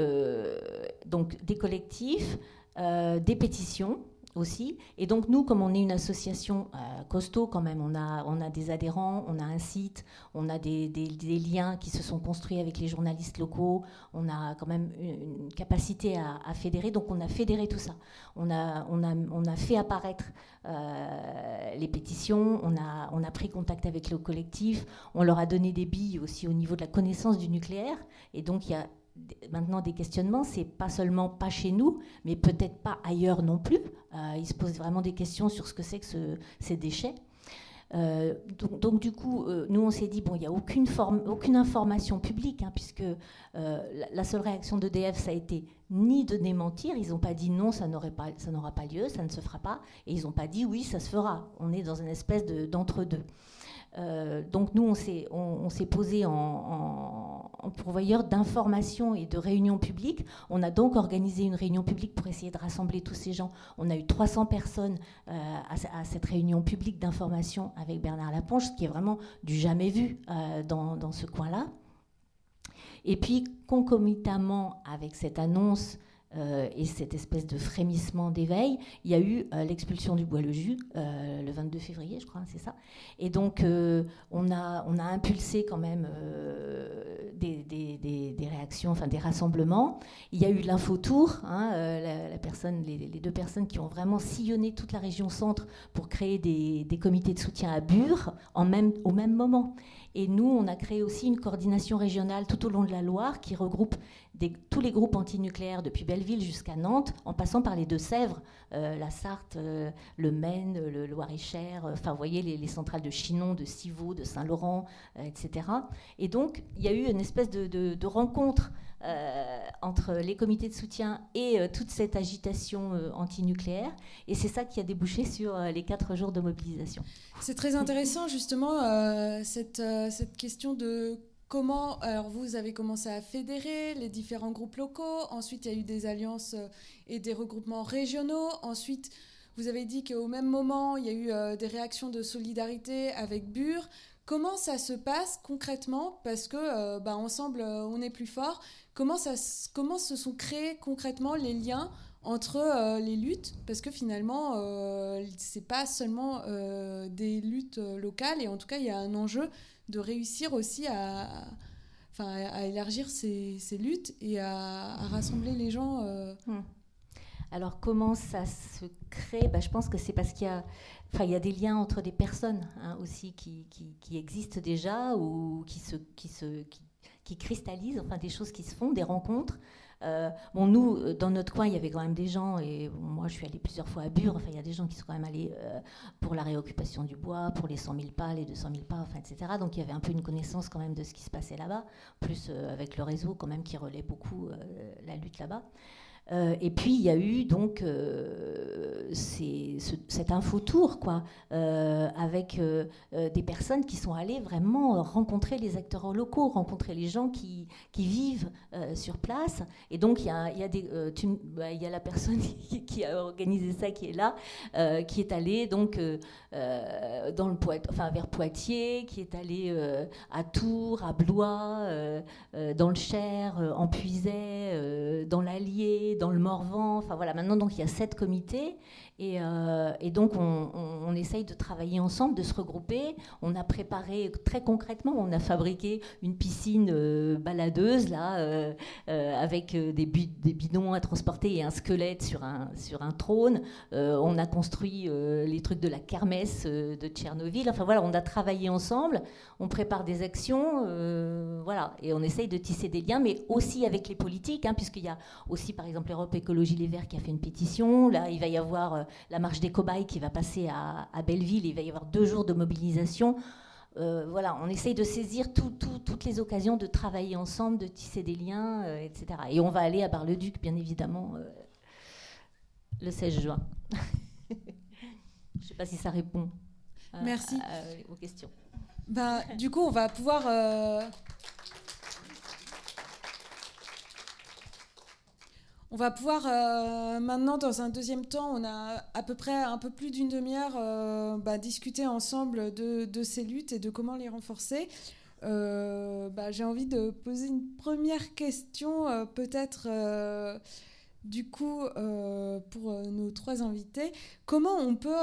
donc des collectifs, des pétitions aussi. Et donc nous, comme on est une association euh, costaud quand même, on a, on a des adhérents, on a un site, on a des, des, liens qui se sont construits avec les journalistes locaux, on a quand même une, capacité à, fédérer, donc on a fédéré tout ça. On a, on a, on a fait apparaître euh, les pétitions, on a, on a pris contact avec le collectif, on leur a donné des billes aussi au niveau de la connaissance du nucléaire, et donc il y a maintenant des questionnements, c'est pas seulement pas chez nous, mais peut-être pas ailleurs non plus. Euh, ils se posent vraiment des questions sur ce que c'est que ces déchets. Euh, donc, du coup, euh, nous on s'est dit bon, il n'y a aucune, forme, aucune information publique, hein, puisque la, seule réaction d'EDF ça a été ni de démentir. Ils n'ont pas dit non, ça n'aura pas, pas lieu, ça ne se fera pas, et ils n'ont pas dit oui, ça se fera. On est dans une espèce d'entre-deux. Euh, donc nous, on s'est, on, s'est posé en, pourvoyeur d'informations et de réunions publiques. On a donc organisé une réunion publique pour essayer de rassembler tous ces gens. On a eu 300 personnes euh, à, cette réunion publique d'information avec Bernard Laponche, ce qui est vraiment du jamais vu euh, dans, ce coin-là. Et puis, concomitamment avec cette annonce euh, et cette espèce de frémissement d'éveil, il y a eu euh, l'expulsion du bois-le-jus euh, le 22 février, je crois, c'est ça. Et donc, on, a, on a impulsé quand même des, des, réactions, enfin des rassemblements. Il y a eu l'infotour, hein, la, personne, les, deux personnes qui ont vraiment sillonné toute la région centre pour créer des, comités de soutien à Bure en même, au même moment. Et nous, on a créé aussi une coordination régionale tout au long de la Loire qui regroupe tous les groupes antinucléaires depuis Belleville jusqu'à Nantes, en passant par les Deux-Sèvres, euh, la Sarthe, euh, le Maine, le Loir-et-Cher, euh, enfin, vous voyez, les, centrales de Chinon, de Civaux, de Saint-Laurent, etc. Et donc, il y a eu une espèce de, rencontre entre les comités de soutien et toute cette agitation antinucléaire. Et c'est ça qui a débouché sur les quatre jours de mobilisation. C'est très intéressant, justement, cette, question de Comment, alors vous avez commencé à fédérer les différents groupes locaux, ensuite il y a eu des alliances euh, et des regroupements régionaux, ensuite vous avez dit qu'au même moment il y a eu euh, des réactions de solidarité avec Bure. Comment ça se passe concrètement? Parce que euh, bah, ensemble on est plus fort. Comment, ça, comment se sont créés concrètement les liens entre les luttes? Parce que finalement c'est pas seulement des luttes locales et en tout cas il y a un enjeu de réussir aussi à, enfin, à élargir ces, luttes et à, rassembler les gens. Euh. Hmm. Alors comment ça se crée? Bah, Je pense que c'est parce qu'il y a, enfin, il y a des liens entre des personnes hein, aussi qui, qui, existent déjà ou qui se, qui se qui, cristallisent, enfin des choses qui se font, des rencontres. Euh, bon, nous, euh, dans notre coin, il y avait quand même des gens, et moi, je suis allée plusieurs fois à Bure, enfin, il y a des gens qui sont quand même allés euh, pour la réoccupation du bois, pour les 100 000 pas, les 200 000 pas, enfin, etc. Donc, il y avait un peu une connaissance quand même de ce qui se passait là-bas, plus avec le réseau quand même qui relaie beaucoup la lutte là-bas. Euh, et puis il y a eu donc euh, cet infotour, quoi, euh, avec des personnes qui sont allées vraiment rencontrer les acteurs locaux, rencontrer les gens qui, vivent sur place. Et donc il y a, la personne qui, a organisé ça qui est là, qui est allée donc vers Poitiers, qui est allée à Tours, à Blois, dans le Cher, en Puisay, dans l'Allier dans le Morvan. Enfin voilà, maintenant donc il y a sept comités et, euh, donc on, essaye de travailler ensemble, de se regrouper. On a préparé très concrètement, on a fabriqué une piscine euh, baladeuse là euh, avec des, bidons à transporter et un squelette sur un, trône. on a construit les trucs de la kermesse de Tchernobyl. Enfin voilà, on a travaillé ensemble. On prépare des actions, voilà, et on essaye de tisser des liens, mais aussi avec les politiques, hein, puisqu'il y a aussi par exemple Europe Écologie Les Verts qui a fait une pétition. Là, il va y avoir la marche des cobayes qui va passer à, Belleville. Il va y avoir deux jours de mobilisation. Euh, voilà, on essaye de saisir toutes les occasions de travailler ensemble, de tisser des liens, euh, etc. Et on va aller à Bar-le-Duc, bien évidemment, le 16 juin. Je ne sais pas si ça répond Merci. aux questions. Bah, du coup, on va pouvoir On va pouvoir euh, maintenant, dans un deuxième temps, on a à peu près un peu plus d'une demi-heure euh, bah, discuter ensemble de, ces luttes et de comment les renforcer. Euh, bah, j'ai envie de poser une première question, peut-être du coup pour nos trois invités. Comment on peut,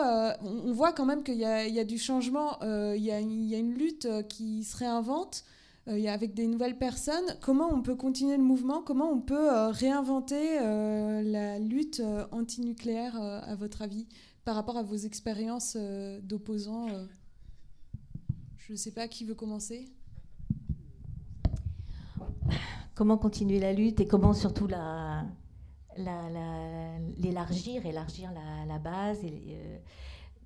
on, voit quand même qu'il y, a du changement, il y, a une lutte qui se réinvente. Euh, avec des nouvelles personnes. Comment on peut continuer le mouvement Comment on peut euh, réinventer euh, la lutte antinucléaire, à votre avis, par rapport à vos expériences d'opposants Je ne sais pas qui veut commencer. Comment continuer la lutte et comment surtout la, l'élargir, élargir la, base. Et,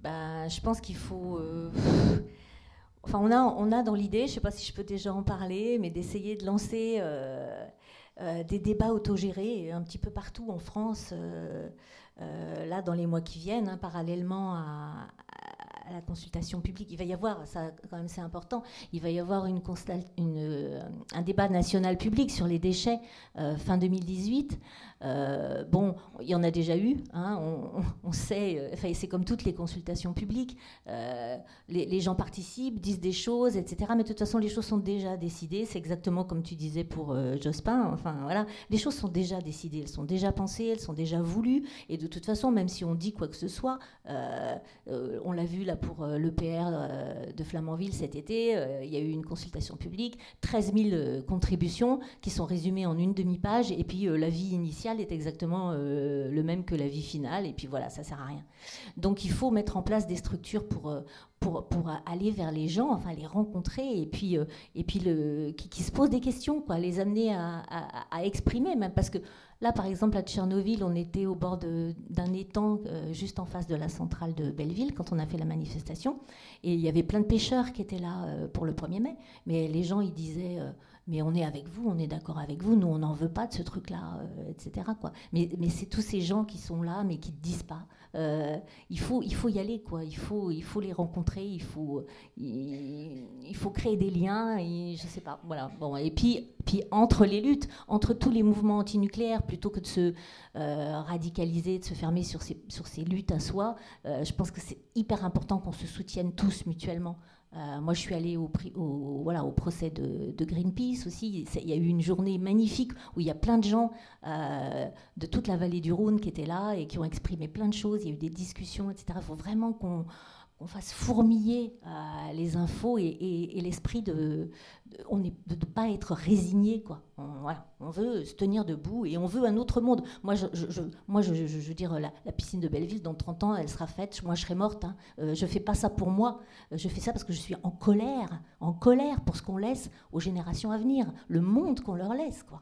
bah, je pense qu'il faut On a, dans l'idée, je ne sais pas si je peux déjà en parler, mais d'essayer de lancer euh, euh, des débats autogérés un petit peu partout en France, euh, là, dans les mois qui viennent, hein, parallèlement à, la, consultation publique. Il va y avoir, ça quand même c'est important, il va y avoir un débat national public sur les déchets fin 2018. Bon, il y en a déjà eu, hein, on, sait, enfin, c'est comme toutes les consultations publiques, les, les, gens participent, disent des choses, etc. Mais de toute façon, les choses sont déjà décidées. C'est exactement comme tu disais pour Jospin. Enfin, voilà, les choses sont déjà décidées, elles sont déjà pensées, elles sont déjà voulues. Et de toute façon, même si on dit quoi que ce soit, euh, euh, on l'a vu là pour euh, l'EPR de Flamanville cet été, il y a eu une consultation publique, 13 000 contributions qui sont résumées en une demi-page, et puis l'avis initial est exactement le même que l'avis final, et puis voilà, ça sert à rien. Donc il faut mettre en place des structures pour, pour, pour, aller vers les gens, enfin les rencontrer et puis, et puis le, qui, se posent des questions, quoi, les amener à, à, exprimer, même parce que Là, par exemple, à Tchernobyl, on était au bord d'un étang euh, juste en face de la centrale de Belleville quand on a fait la manifestation. Et il y avait plein de pêcheurs qui étaient là euh, pour le 1er mai. Mais les gens, ils disaient euh, mais on est avec vous, on est d'accord avec vous, nous on n'en veut pas de ce truc-là, euh, etc. Mais, c'est tous ces gens qui sont là, mais qui ne disent pas. Euh, il, faut, y aller, quoi. Il faut, les rencontrer, il faut, créer des liens, et je sais pas. Voilà. Bon, et puis, puis entre les luttes, entre tous les mouvements antinucléaires, plutôt que de se euh, radicaliser, de se fermer sur ces, sur ces luttes à soi, je pense que c'est hyper important qu'on se soutienne tous mutuellement. Euh, moi, je suis allée au, voilà, au procès de, Greenpeace aussi. Il y a eu une journée magnifique où il y a plein de gens euh, de toute la vallée du Rhône qui étaient là et qui ont exprimé plein de choses. Il y a eu des discussions, etc. Il faut vraiment qu'on qu'on fasse fourmiller euh, les infos et, l'esprit de, ne pas être résigné quoi. On, veut se tenir debout et on veut un autre monde. Moi, je, moi, je, veux dire la, piscine de Belleville dans 30 ans, elle sera faite. Moi, je serai morte. Hein. Euh, je fais pas ça pour moi. Euh, je fais ça parce que je suis en colère, en colère pour ce qu'on laisse aux générations à venir, le monde qu'on leur laisse quoi.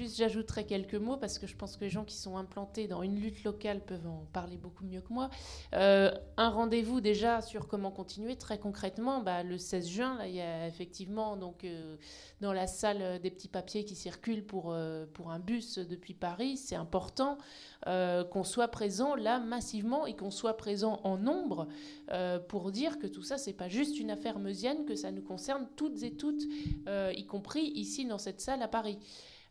Juste, j'ajouterai quelques mots parce que je pense que les gens qui sont implantés dans une lutte locale peuvent en parler beaucoup mieux que moi. Euh, un rendez-vous déjà sur comment continuer très concrètement. Bah, le 16 juin, là, il y a effectivement donc euh, dans la salle des petits papiers qui circulent pour euh, pour un bus depuis Paris. C'est important qu'on soit présent là massivement et qu'on soit présent en nombre pour dire que tout ça c'est pas juste une affaire meusienne, que ça nous concerne toutes et toutes, y compris ici dans cette salle à Paris.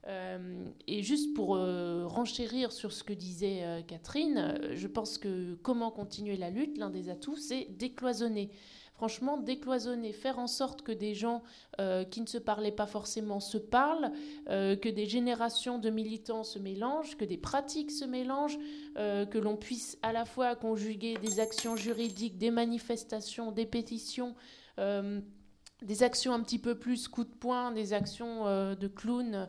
Euh, et juste pour euh, renchérir sur ce que disait euh, Catherine, je pense que comment continuer la lutte, l'un des atouts, c'est décloisonner. Franchement, décloisonner, faire en sorte que des gens qui ne se parlaient pas forcément se parlent, que des générations de militants se mélangent, que des pratiques se mélangent, que l'on puisse à la fois conjuguer des actions juridiques, des manifestations, des pétitions des actions un petit peu plus coup de poing, des actions euh, de clown,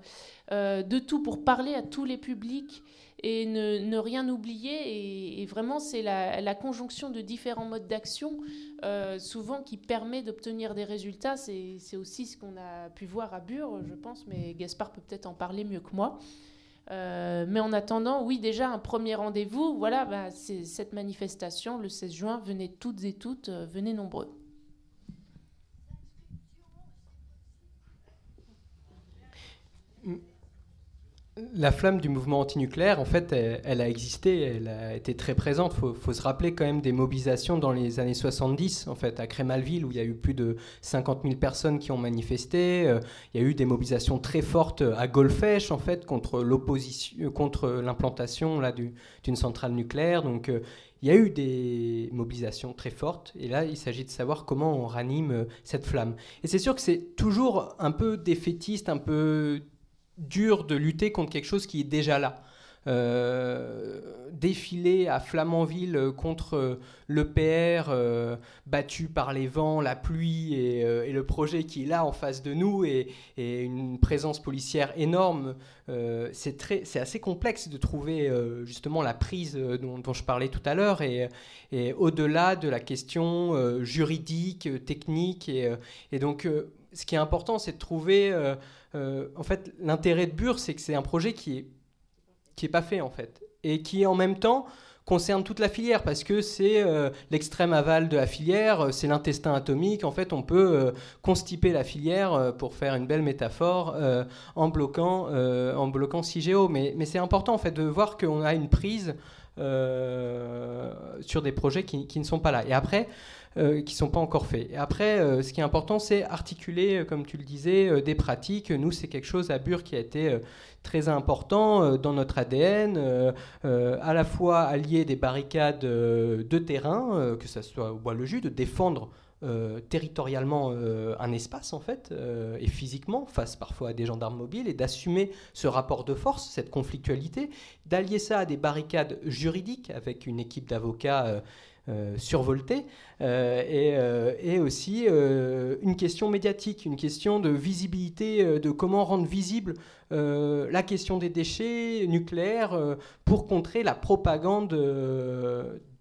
euh, de tout pour parler à tous les publics et ne, rien oublier. Et, vraiment, c'est la, conjonction de différents modes d'action, euh, souvent qui permet d'obtenir des résultats. C'est aussi ce qu'on a pu voir à Bure, je pense, mais Gaspard peut peut-être en parler mieux que moi. mais en attendant, oui, déjà un premier rendez-vous. Voilà, bah, c'est cette manifestation le 16 juin. Venez toutes et toutes, venez nombreux. La flamme du mouvement antinucléaire, en fait, elle, a existé, elle a été très présente. Il faut, se rappeler quand même des mobilisations dans les années 70, en fait, à Crémalville, où il y a eu plus de 50 000 personnes qui ont manifesté. Euh, il y a eu des mobilisations très fortes à Golfech, en fait, contre euh, l'implantation d'une centrale nucléaire. Donc, euh, il y a eu des mobilisations très fortes, et là, il s'agit de savoir comment on ranime cette flamme. Et c'est sûr que c'est toujours un peu défaitiste, un peu dur de lutter contre quelque chose qui est déjà là. Euh, défiler à Flamanville contre l'EPR euh, battu par les vents, la pluie euh, et, le projet qui est là en face de nous et, une présence policière énorme, c'est assez complexe de trouver justement la prise dont, je parlais tout à l'heure et, au-delà de la question juridique, technique et, donc ce qui est important, c'est de trouver. en fait, l'intérêt de Bure, c'est que c'est un projet qui est qui est pas fait en fait, et qui en même temps concerne toute la filière parce que c'est euh, l'extrême aval de la filière, euh, c'est l'intestin atomique. En fait, on peut euh, constiper la filière pour faire une belle métaphore en bloquant en bloquant CIGEO. Mais, mais c'est important en fait de voir qu'on a une prise sur des projets qui, qui, ne sont pas là. Et après, euh, qui ne sont pas encore faits. Et après, euh, ce qui est important, c'est articuler, euh, comme tu le disais, des pratiques. Nous, c'est quelque chose à Bure qui a été très important dans notre ADN, à la fois allier des barricades de terrain, que ce soit au bois le jus, de défendre territorialement un espace en fait et physiquement face parfois à des gendarmes mobiles et d'assumer ce rapport de force, cette conflictualité, d'allier ça à des barricades juridiques avec une équipe d'avocats euh, survolté, euh, euh, et, aussi une question médiatique, une question de visibilité, de comment rendre visible la question des déchets nucléaires pour contrer la propagande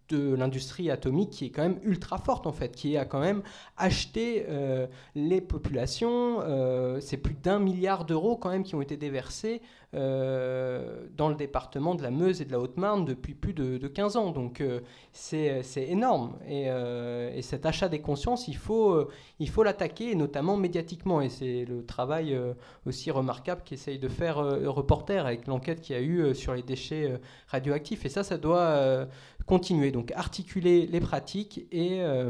de l'industrie atomique qui est quand même ultra forte en fait, qui a quand même acheté euh, les populations. Euh, c'est plus d'un milliard d'euros quand même qui ont été déversés euh, dans le département de la Meuse et de la Haute-Marne depuis plus de, 15 ans. Donc c'est énorme. Et, et, cet achat des consciences, il faut il l'attaquer, notamment médiatiquement. Et c'est le travail aussi remarquable qu'essaye de faire Reporter avec l'enquête qu'il y a eu sur les déchets radioactifs. Et ça, ça doit continuer. Donc articuler les pratiques et, euh,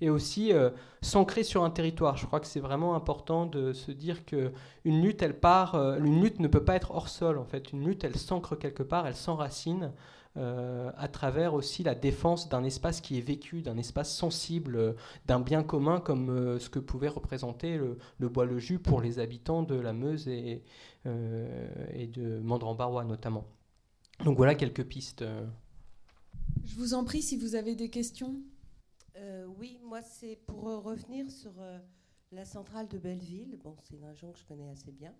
et aussi euh, s'ancrer sur un territoire. Je crois que c'est vraiment important de se dire que une lutte, elle part, euh, une lutte ne peut pas être hors sol en fait. Une lutte, elle s'ancre quelque part, elle s'enracine. à travers aussi la défense d'un espace qui est vécu, d'un espace sensible, d'un bien commun comme ce que pouvait représenter le, bois-le-jus pour les habitants de la Meuse et, et de Mandran-Barrois notamment. Donc voilà quelques pistes. Je vous en prie si vous avez des questions. Euh, oui, moi c'est pour euh, revenir sur euh, la centrale de Belleville. Bon, c'est une région que je connais assez bien.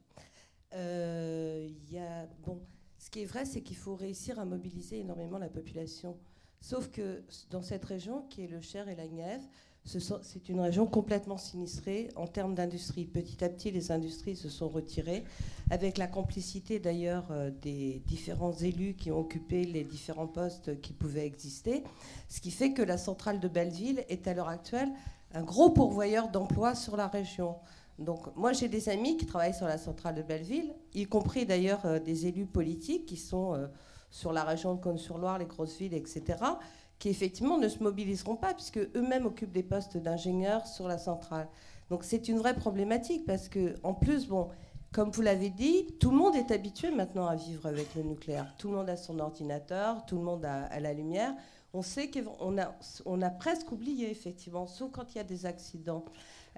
Y a, bon, ce qui est vrai, c'est qu'il faut réussir à mobiliser énormément la population. Sauf que dans cette région, qui est le Cher et la Nièvre, c'est une région complètement sinistrée en termes d'industrie. Petit à petit, les industries se sont retirées, avec la complicité d'ailleurs euh, des différents élus qui ont occupé les différents postes qui pouvaient exister, ce qui fait que la centrale de Belleville est à l'heure actuelle un gros pourvoyeur d'emplois sur la région. Donc moi j'ai des amis qui travaillent sur la centrale de Belleville, y compris d'ailleurs euh, des élus politiques qui sont euh, sur la région de Cône-sur-Loire, les grosses villes, etc qui effectivement ne se mobiliseront pas puisque eux-mêmes occupent des postes d'ingénieurs sur la centrale. Donc c'est une vraie problématique parce que en plus, bon, comme vous l'avez dit, tout le monde est habitué maintenant à vivre avec le nucléaire. Tout le monde a son ordinateur, tout le monde a, la lumière. On sait qu'on a, on a presque oublié effectivement, sauf quand il y a des accidents.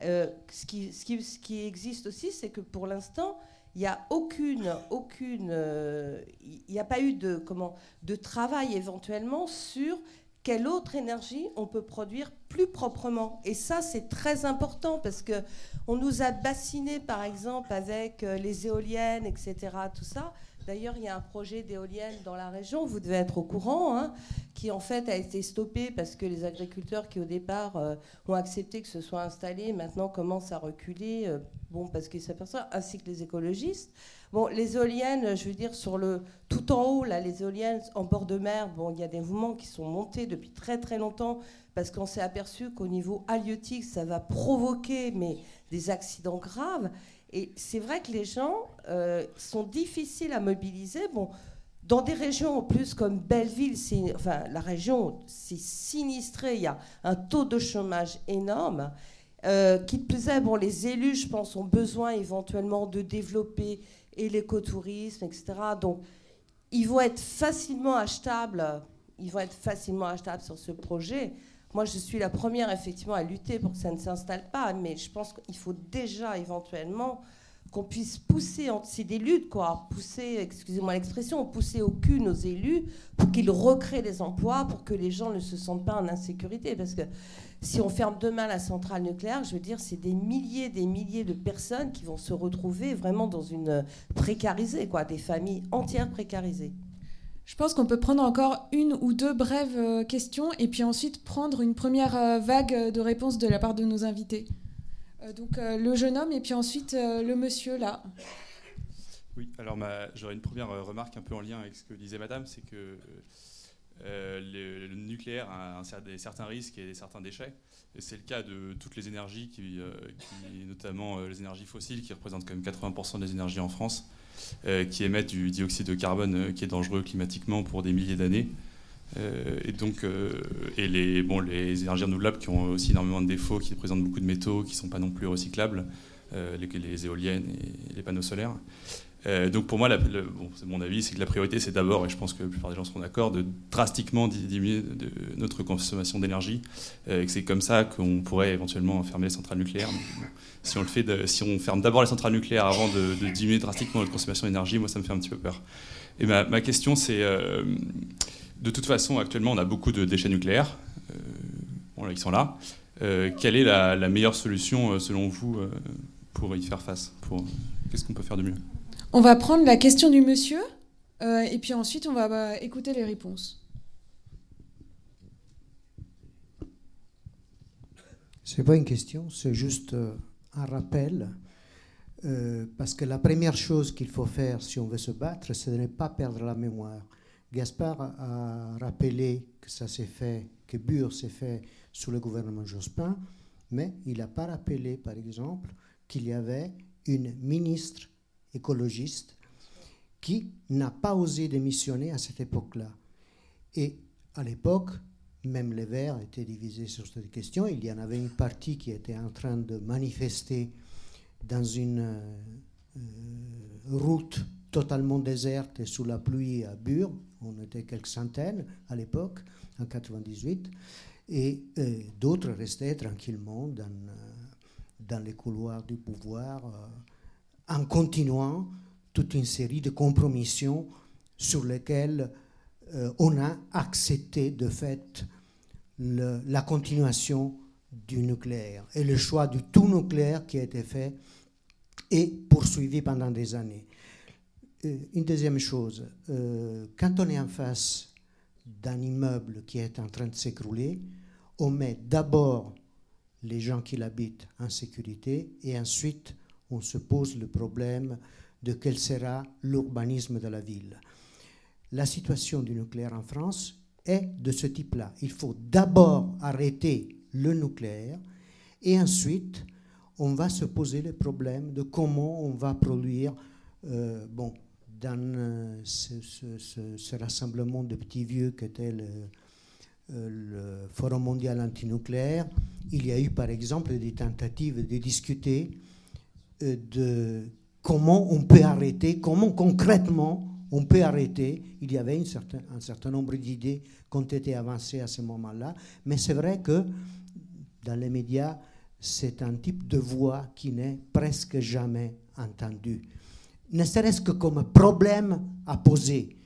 Euh, ce, qui, ce, qui, ce, qui, existe aussi, c'est que pour l'instant, il n'y a aucune, aucune, euh, il n'y a pas eu de comment, de travail éventuellement sur quelle autre énergie on peut produire plus proprement. Et ça, c'est très important parce que on nous a bassiné, par exemple, avec euh, les éoliennes, etc., tout ça. D'ailleurs, il y a un projet d'éolienne dans la région, vous devez être au courant, hein, qui en fait a été stoppé parce que les agriculteurs qui au départ euh, ont accepté que ce soit installé, maintenant commencent à reculer, euh, bon, parce qu'ils s'aperçoivent, ainsi que les écologistes. Bon, les éoliennes, je veux dire, sur le tout en haut, là, les éoliennes en bord de mer, bon, il y a des mouvements qui sont montés depuis très très longtemps parce qu'on s'est aperçu qu'au niveau halieutique, ça va provoquer mais des accidents graves. Et c'est vrai que les gens euh, sont difficiles à mobiliser. Bon, dans des régions en plus comme Belleville, enfin la région, c'est sinistré. Il y a un taux de chômage énorme. Euh, qui plus est, bon, les élus, je pense, ont besoin éventuellement de développer et l'écotourisme, etc. Donc, ils vont être facilement achetables. Ils vont être facilement achetables sur ce projet. Moi, je suis la première, effectivement, à lutter pour que ça ne s'installe pas, mais je pense qu'il faut déjà, éventuellement, qu'on puisse pousser, c'est des luttes, quoi, pousser, excusez-moi l'expression, pousser au cul nos élus pour qu'ils recréent des emplois, pour que les gens ne se sentent pas en insécurité. Parce que si on ferme demain la centrale nucléaire, je veux dire, c'est des milliers, des milliers de personnes qui vont se retrouver vraiment dans une précarisée, quoi, des familles entières précarisées. Je pense qu'on peut prendre encore une ou deux brèves euh, questions et puis ensuite prendre une première euh, vague de réponses de la part de nos invités. donc le jeune homme et puis ensuite le monsieur là. Oui, alors j'aurais une première remarque un peu en lien avec ce que disait Madame, c'est que le, nucléaire a certains risques et certains déchets. Et c'est le cas de toutes les énergies, qui, notamment les énergies fossiles, qui représentent quand même 80% des énergies en France. Euh, qui émettent du dioxyde de carbone euh, qui est dangereux climatiquement pour des milliers d'années. Euh, et donc, et les, bon, les énergies renouvelables qui ont aussi énormément de défauts, qui présentent beaucoup de métaux, qui ne sont pas non plus recyclables, les, les, éoliennes et les panneaux solaires. Euh, donc pour moi, mon avis, c'est que la priorité, c'est d'abord, et je pense que la plupart des gens seront d'accord, de drastiquement diminuer notre consommation d'énergie, euh, et que c'est comme ça qu'on pourrait éventuellement fermer les centrales nucléaires. si on le fait, si on ferme d'abord les centrales nucléaires avant de, diminuer drastiquement notre consommation d'énergie, moi, ça me fait un petit peu peur. Et ma, question, c'est, euh, de toute façon, actuellement, on a beaucoup de déchets nucléaires. ils sont là. quelle est la, meilleure solution, selon vous, pour y faire face Qu'est-ce qu'on peut faire de mieux? On va prendre la question du monsieur euh, et puis ensuite on va bah, écouter les réponses. C'est pas une question, c'est juste euh, un rappel. Euh, parce que la première chose qu'il faut faire si on veut se battre, c'est de ne pas perdre la mémoire. Gaspard a rappelé que ça s'est fait, que Bure s'est fait sous le gouvernement Jospin, mais il n'a pas rappelé, par exemple, qu'il y avait une ministre écologiste qui n'a pas osé démissionner à cette époque-là. Et à l'époque, même les Verts étaient divisés sur cette question. Il y en avait une partie qui était en train de manifester dans une euh, route totalement déserte et sous la pluie à Bure. On était quelques centaines à l'époque, en 98. Et euh, d'autres restaient tranquillement euh, dans les couloirs du pouvoir en continuant toute une série de compromissions sur lesquelles euh, on a accepté de fait la continuation du nucléaire et le choix du tout nucléaire qui a été fait et poursuivi pendant des années. Euh, une deuxième chose, euh, quand on est en face d'un immeuble qui est en train de s'écrouler, on met d'abord les gens qui l'habitent en sécurité et ensuite on se pose le problème de quel sera l'urbanisme de la ville. La situation du nucléaire en France est de ce type-là. Il faut d'abord arrêter le nucléaire et ensuite on va se poser le problème de comment on va produire, euh, bon, dans euh, ce, rassemblement de petits vieux qu'était le, euh, le Forum mondial antinucléaire, il y a eu par exemple des tentatives de discuter de comment on peut arrêter, comment concrètement on peut arrêter. Il y avait certain, un certain nombre d'idées qui ont été avancées à ce moment-là, mais c'est vrai que dans les médias, c'est un type de voix qui n'est presque jamais entendu. Ne serait-ce que comme problème à poser,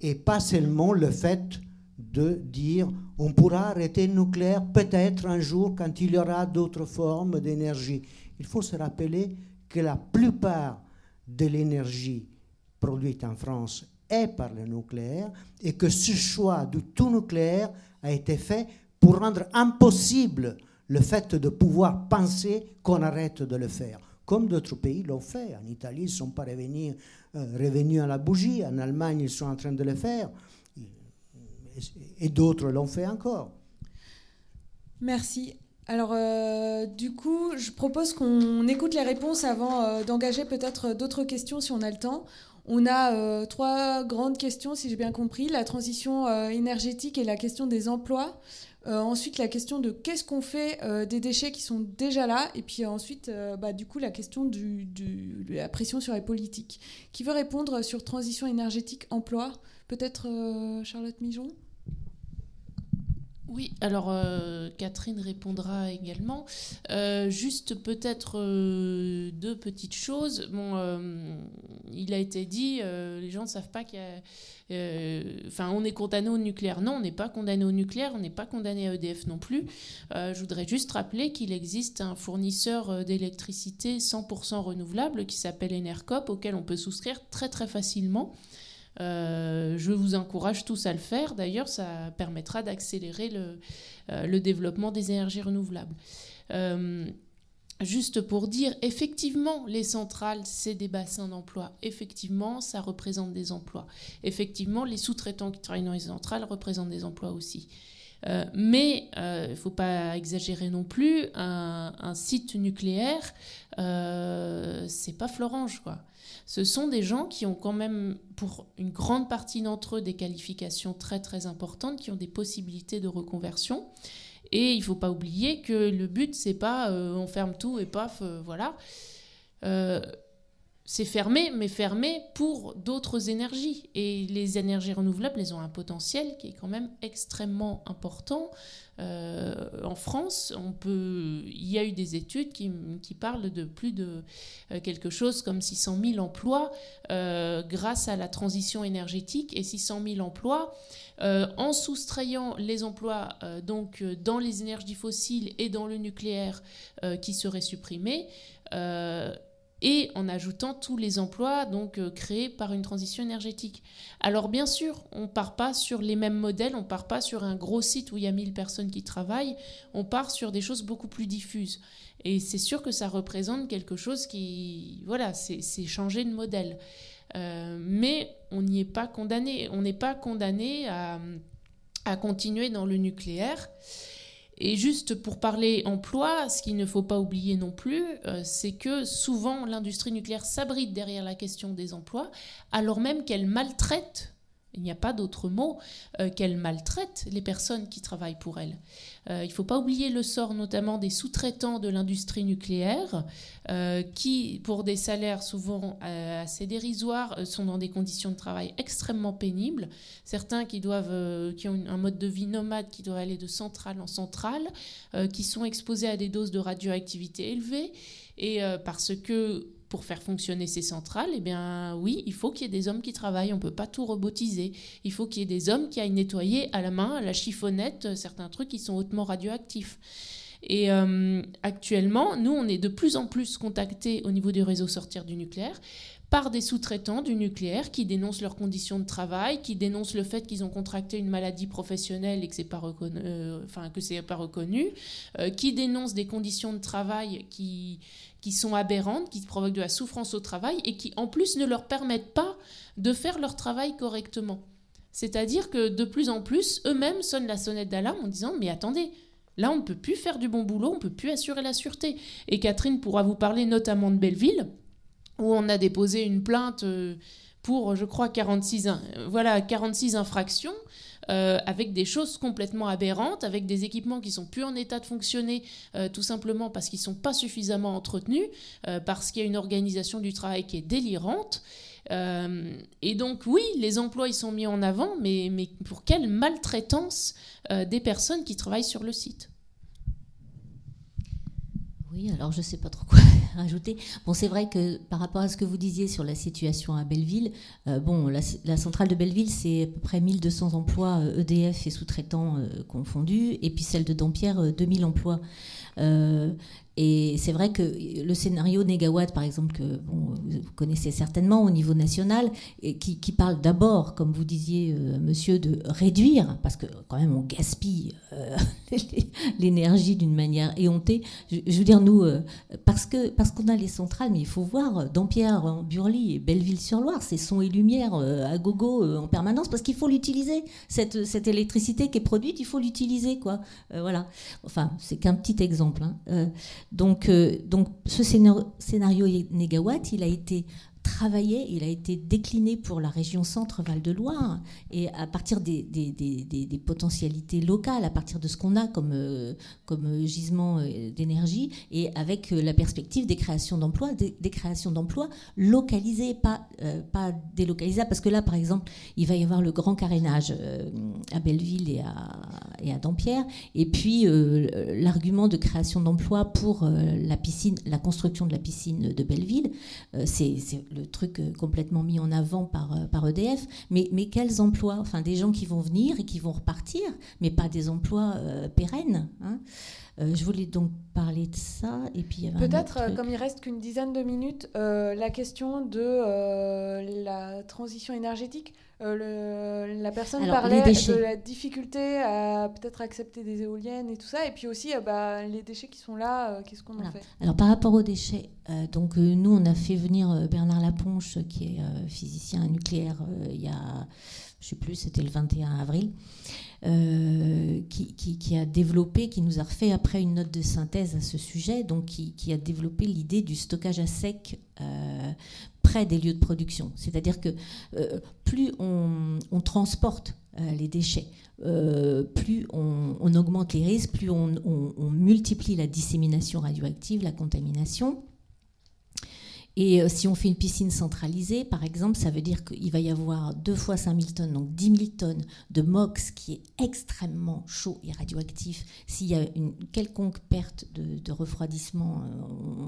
et pas seulement le fait de dire on pourra arrêter le nucléaire peut-être un jour quand il y aura d'autres formes d'énergie il faut se rappeler que la plupart de l'énergie produite en France est par le nucléaire et que ce choix du tout nucléaire a été fait pour rendre impossible le fait de pouvoir penser qu'on arrête de le faire. Comme d'autres pays l'ont fait. En Italie, ils ne sont pas revenus, euh, revenus à la bougie. En Allemagne, ils sont en train de le faire. Et d'autres l'ont fait encore. Merci. Alors, euh, du coup, je propose qu'on écoute les réponses avant euh, d'engager peut-être d'autres questions si on a le temps. On a euh, trois grandes questions, si j'ai bien compris la transition énergétique et la question des emplois. ensuite, la question de qu'est-ce qu'on fait des déchets qui sont déjà là. Et puis ensuite, bah, du coup, la question de la pression sur les politiques. Qui veut répondre sur transition énergétique, emploi? Peut-être Charlotte Mijon? Oui, alors euh, Catherine répondra également. Euh, juste peut-être euh, deux petites choses. Il a été dit, les gens ne savent pas qu'il y a... Enfin, on est condamné au nucléaire. Non, on n'est pas condamné au nucléaire, on n'est pas condamné à EDF non plus. je voudrais juste rappeler qu'il existe un fournisseur d'électricité 100% renouvelable qui s'appelle Enercop, auquel on peut souscrire très très facilement. Euh, je vous encourage tous à le faire. D'ailleurs, ça permettra d'accélérer le, euh, développement des énergies renouvelables. Euh, juste pour dire, effectivement, les centrales, c'est des bassins d'emploi. Effectivement, ça représente des emplois. Effectivement, les sous-traitants qui travaillent dans les centrales représentent des emplois aussi. Euh, mais il euh, ne faut pas exagérer non plus. Un, site nucléaire, euh, c'est pas Florange, quoi. Ce sont des gens qui ont quand même, pour une grande partie d'entre eux, des qualifications très très importantes, qui ont des possibilités de reconversion. Et il ne faut pas oublier que le but, c'est pas euh, on ferme tout et paf, voilà. C'est fermé, mais fermé pour d'autres énergies. Et les énergies renouvelables, elles ont un potentiel qui est quand même extrêmement important. Euh, en France, il y a eu des études qui, parlent de plus de euh, quelque chose comme 600 000 emplois euh, grâce à la transition énergétique et 600 000 emplois en soustrayant les emplois donc dans les énergies fossiles et dans le nucléaire qui seraient supprimés et en ajoutant tous les emplois donc euh, créés par une transition énergétique. Alors bien sûr, on ne part pas sur les mêmes modèles, on ne part pas sur un gros site où il y a 1000 personnes qui travaillent, on part sur des choses beaucoup plus diffuses. Et c'est sûr que ça représente quelque chose qui, voilà, c'est changer de modèle. Euh, mais on n'y est pas condamné. On n'est pas condamné à, à continuer dans le nucléaire. Et juste pour parler emploi, ce qu'il ne faut pas oublier non plus, euh, c'est que souvent l'industrie nucléaire s'abrite derrière la question des emplois, alors même qu'elle maltraite il n'y a pas d'autre mot euh, qu'elle maltraite les personnes qui travaillent pour elle. Euh, il ne faut pas oublier le sort notamment des sous-traitants de l'industrie nucléaire euh, qui, pour des salaires souvent assez dérisoires, sont dans des conditions de travail extrêmement pénibles. Certains qui, ont un mode de vie nomade, qui doivent aller de centrale en centrale, qui sont exposés à des doses de radioactivité élevées. Et parce que pour faire fonctionner ces centrales, eh bien oui, il faut qu'il y ait des hommes qui travaillent, on ne peut pas tout robotiser. Il faut qu'il y ait des hommes qui aillent nettoyer à la main, à la chiffonnette, euh, certains trucs qui sont hautement radioactifs. Et euh, actuellement, nous, on est de plus en plus contactés au niveau du réseau sortir du nucléaire par des sous-traitants du nucléaire qui dénoncent leurs conditions de travail, qui dénoncent le fait qu'ils ont contracté une maladie professionnelle et que c'est pas reconnu, euh, pas reconnu, qui dénoncent des conditions de travail qui qui sont aberrantes, qui provoquent de la souffrance au travail et qui en plus ne leur permettent pas de faire leur travail correctement. C'est-à-dire que de plus en plus, eux-mêmes sonnent la sonnette d'alarme en disant Mais attendez, là on ne peut plus faire du bon boulot, on ne peut plus assurer la sûreté. Et Catherine pourra vous parler notamment de Belleville, où on a déposé une plainte euh, pour, je crois, 46, voilà, 46 infractions. Euh, avec des choses complètement aberrantes, avec des équipements qui sont plus en état de fonctionner, euh, tout simplement parce qu'ils sont pas suffisamment entretenus, euh, parce qu'il y a une organisation du travail qui est délirante. et donc oui, les emplois ils sont mis en avant, mais pour quelle maltraitance des personnes qui travaillent sur le site oui, alors je ne sais pas trop quoi rajouter. Bon, c'est vrai que par rapport à ce que vous disiez sur la situation à Belleville, euh, bon, la, centrale de Belleville, c'est à peu près 1200 emplois EDF euh, e et sous-traitants euh, confondus, et puis celle de Dampierre, 2000 emplois. Et c'est vrai que le scénario Négawatt, par exemple, que vous connaissez certainement au niveau national, et qui, parle d'abord, comme vous disiez, euh, monsieur, de réduire, parce que quand même on gaspille euh, l'énergie d'une manière éhontée. Je, veux dire, nous, euh, parce que parce qu'on a les centrales, mais il faut voir Dampierre, Burly et Belleville-sur-Loire, c'est son et lumière à gogo en permanence, parce qu'il faut l'utiliser. Cette, cette électricité qui est produite, il faut l'utiliser, quoi. voilà. Enfin, c'est qu'un petit exemple. Hein. Donc, euh, donc ce scénario négawatt, il a été travaillé, il a été décliné pour la région centre-Val de Loire, et à partir des, potentialités locales, à partir de ce qu'on a comme, euh, comme gisement euh, d'énergie, et avec euh, la perspective des créations d'emplois, des, créations d'emplois localisées, pas, pas délocalisées, parce que là, par exemple, il va y avoir le grand carénage à Belleville et à, et à Dampierre, et puis l'argument de création d'emplois pour la piscine, la construction de la piscine de Belleville, c'est le truc euh, complètement mis en avant par, euh, EDF. Mais, mais quels emplois? Enfin, des gens qui vont venir et qui vont repartir, mais pas des emplois euh, pérennes. Hein. Euh, je voulais donc parler de ça. Et puis Peut-être, euh, comme il reste qu'une dizaine de minutes, euh, la question de la transition énergétique. la personne parlait de la difficulté à peut-être accepter des éoliennes et tout ça. Et puis aussi, bah, les déchets qui sont là, qu'est-ce qu'on en fait Alors par rapport aux déchets, donc nous, on a fait venir Bernard Laponche, qui est physicien nucléaire, il y a, je sais plus, c'était le 21 avril. Euh, qui, a développé, qui nous a refait après une note de synthèse à ce sujet, donc qui, a développé l'idée du stockage à sec euh, près des lieux de production. C'est-à-dire que euh, plus on, transporte les déchets, plus on, augmente les risques, plus on multiplie la dissémination radioactive, la contamination. Et euh, si on fait une piscine centralisée, par exemple, ça veut dire qu'il va y avoir deux fois 5000 tonnes, donc 10 000 tonnes de MOX qui est extrêmement chaud et radioactif. S'il y a une quelconque perte de, refroidissement, euh,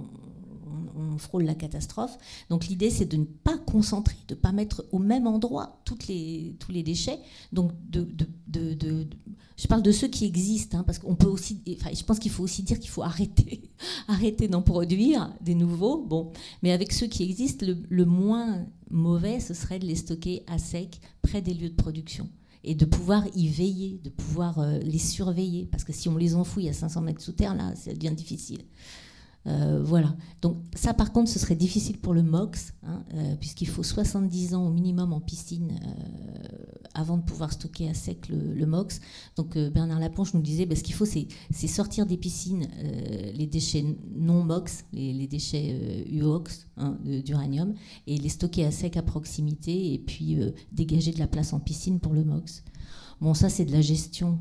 on, frôle la catastrophe. Donc l'idée, c'est de ne pas concentrer, de ne pas mettre au même endroit les, tous les déchets. Donc de, de, je parle de ceux qui existent, hein, parce qu'on peut aussi, enfin, je pense qu'il faut aussi dire qu'il faut arrêter, arrêter d'en produire des nouveaux. Bon, mais avec ceux qui existent, le, moins mauvais, ce serait de les stocker à sec près des lieux de production et de pouvoir y veiller, de pouvoir euh, les surveiller. Parce que si on les enfouit à 500 mètres sous terre, là, ça devient difficile. Euh, voilà. Donc ça, par contre, ce serait difficile pour le MOX, hein, euh, puisqu'il faut 70 ans au minimum en piscine euh, avant de pouvoir stocker à sec le, MOX. Donc Bernard Laponche nous disait, bah, ce qu'il faut, c'est sortir des piscines les déchets non MOX, les, déchets UOX hein, d'uranium, et les stocker à sec à proximité, et puis dégager de la place en piscine pour le MOX. Bon, ça, c'est de la gestion.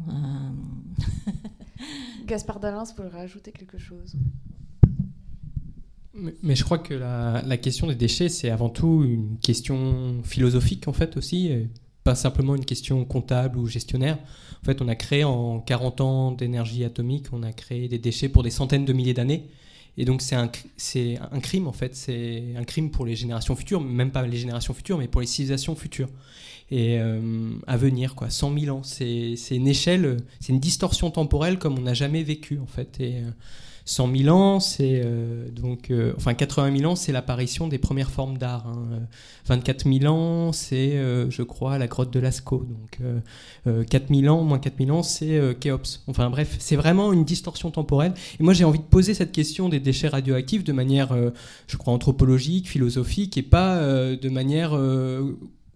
Gaspard Dalin, vous voulez rajouter quelque chose mais je crois que la, question des déchets, c'est avant tout une question philosophique, en fait, aussi, pas simplement une question comptable ou gestionnaire. En fait, on a créé en 40 ans d'énergie atomique, on a créé des déchets pour des centaines de milliers d'années. Et donc, c'est un, crime, en fait. C'est un crime pour les générations futures, même pas les générations futures, mais pour les civilisations futures. Et euh, à venir, quoi. 100 000 ans. C'est une échelle, c'est une distorsion temporelle comme on n'a jamais vécu, en fait. Euh, 100 000 ans, c'est euh, donc, euh, enfin 80 000 ans, c'est l'apparition des premières formes d'art. 24 hein. 000 ans, c'est, euh, je crois, la grotte de Lascaux. Donc 4 000 ans, moins 4 000 ans, c'est Khéops. Enfin bref, c'est vraiment une distorsion temporelle. Et moi, j'ai envie de poser cette question des déchets radioactifs de manière, je crois, anthropologique, philosophique, et pas de manière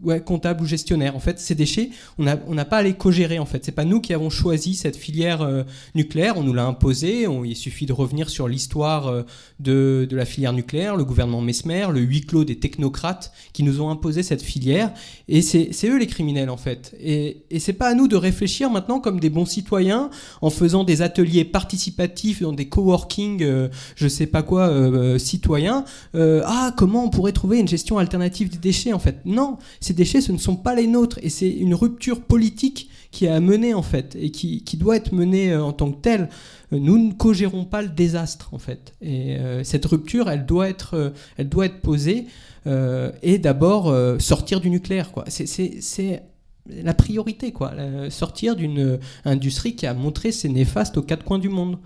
ouais, comptable ou gestionnaire. En fait, ces déchets, on n'a on pas à les co-gérer. En fait, c'est pas nous qui avons choisi cette filière euh, nucléaire. On nous l'a imposé. il suffit de revenir sur l'histoire euh, de, de, la filière nucléaire, le gouvernement Mesmer, le huis clos des technocrates qui nous ont imposé cette filière. Et c'est eux les criminels en fait. Et, et c'est pas à nous de réfléchir maintenant comme des bons citoyens en faisant des ateliers participatifs dans des coworking, euh, je sais pas quoi, citoyens. ah, comment on pourrait trouver une gestion alternative des déchets en fait? Non, ces déchets, ce ne sont pas les nôtres. Et c'est une rupture politique qui a mené, en fait, et qui, doit être menée euh, en tant que telle. Euh, nous ne co-gérons pas le désastre, en fait. Et euh, cette rupture, elle doit être, elle doit être posée. et d'abord, sortir du nucléaire. C'est la priorité, quoi. sortir d'une industrie qui a montré ses néfastes aux quatre coins du monde.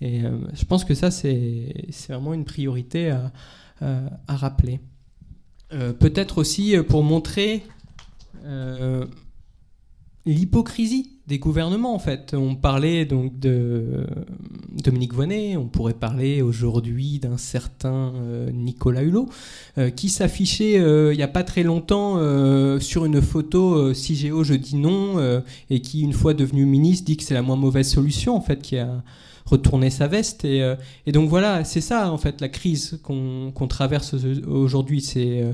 Et je pense que ça, c'est vraiment une priorité à, à rappeler. Euh, peut-être aussi euh, pour montrer euh, l'hypocrisie des gouvernements en fait. On parlait donc de Dominique Voynet, on pourrait parler aujourd'hui d'un certain Nicolas Hulot qui s'affichait il n'y a pas très longtemps sur une photo CIGEO je dis non et qui une fois devenu ministre dit que c'est la moins mauvaise solution en fait qui a retourner sa veste. Et, euh, et donc voilà, c'est ça en fait la crise qu'on traverse aujourd'hui. C'est euh,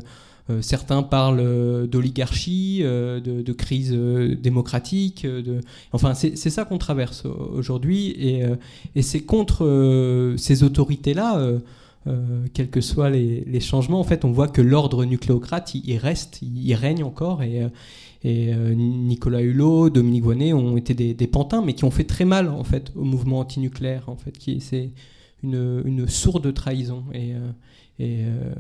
euh, certains parlent d'oligarchie, de, crise démocratique. De... Enfin, c'est ça qu'on traverse aujourd'hui, et, et c'est contre ces autorités-là. quels que soient les, les, changements, en fait, on voit que l'ordre nucléocrate, il, reste, il, règne encore, et, et euh, Nicolas Hulot, Dominique Voynet ont été des, pantins, mais qui ont fait très mal en fait au mouvement antinucléaire, en fait, qui c'est une, sourde trahison. Et, euh, euh,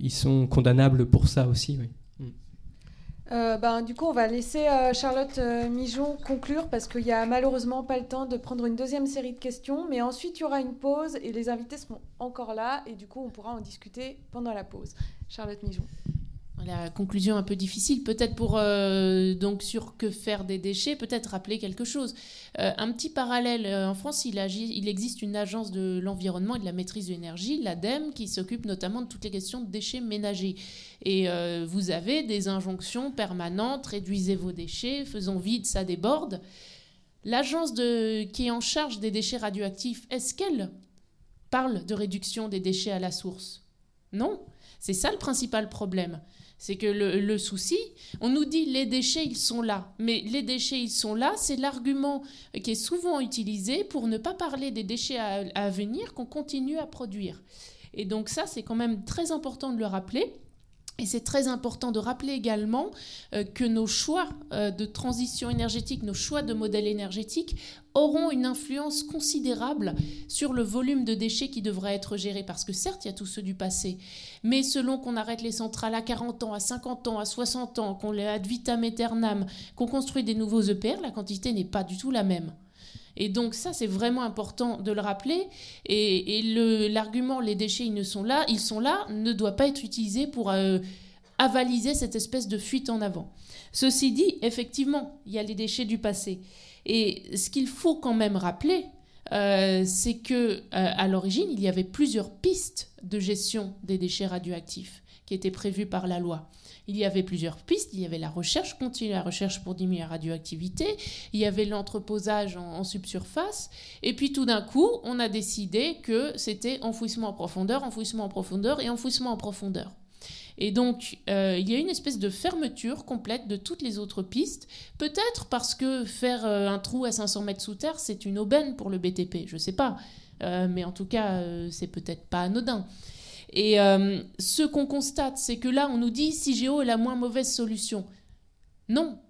ils sont condamnables pour ça aussi. Euh, ben, du coup, on va laisser Charlotte euh, Mijon conclure parce qu'il n'y a malheureusement pas le temps de prendre une deuxième série de questions. Mais ensuite, il y aura une pause et les invités seront encore là. Et du coup, on pourra en discuter pendant la pause. Charlotte Mijon. La conclusion un peu difficile, peut-être pour euh, donc sur que faire des déchets, peut-être rappeler quelque chose. Euh, un petit parallèle euh, en France, il, agit, il existe une agence de l'environnement et de la maîtrise de l'énergie, l'ADEME, qui s'occupe notamment de toutes les questions de déchets ménagers. Et vous avez des injonctions permanentes réduisez vos déchets, faisons vide, ça déborde. L'agence qui est en charge des déchets radioactifs, est-ce qu'elle parle de réduction des déchets à la source? Non. C'est ça le principal problème. C'est que le, souci, on nous dit les déchets, ils sont là. Mais les déchets, ils sont là, c'est l'argument qui est souvent utilisé pour ne pas parler des déchets à venir qu'on continue à produire. Et donc ça, c'est quand même très important de le rappeler. Et c'est très important de rappeler également euh, que nos choix euh, de transition énergétique, nos choix de modèle énergétique auront une influence considérable sur le volume de déchets qui devra être géré. Parce que certes, il y a tous ceux du passé, mais selon qu'on arrête les centrales à 40 ans, à 50 ans, à 60 ans, qu'on les ad vitam aeternam, qu'on construit des nouveaux EPR, la quantité n'est pas du tout la même. Et donc ça, c'est vraiment important de le rappeler. Et, l'argument les déchets, ils ne sont là, ils sont là, ne doit pas être utilisé pour euh, avaliser cette espèce de fuite en avant. Ceci dit, effectivement, il y a les déchets du passé. Et ce qu'il faut quand même rappeler, euh, c'est que euh, à l'origine, il y avait plusieurs pistes de gestion des déchets radioactifs qui étaient prévues par la loi. Il y avait plusieurs pistes. Il y avait la recherche continue, la recherche pour diminuer la radioactivité. Il y avait l'entreposage en, subsurface. Et puis tout d'un coup, on a décidé que c'était enfouissement en profondeur, enfouissement en profondeur et enfouissement en profondeur. Et donc, euh, il y a une espèce de fermeture complète de toutes les autres pistes. Peut-être parce que faire euh, un trou à 500 mètres sous terre, c'est une aubaine pour le BTP. Je ne sais pas. Euh, mais en tout cas, c'est peut-être pas anodin. Et ce qu'on constate, c'est que là, on nous dit CIGEO est la moins mauvaise solution. Non,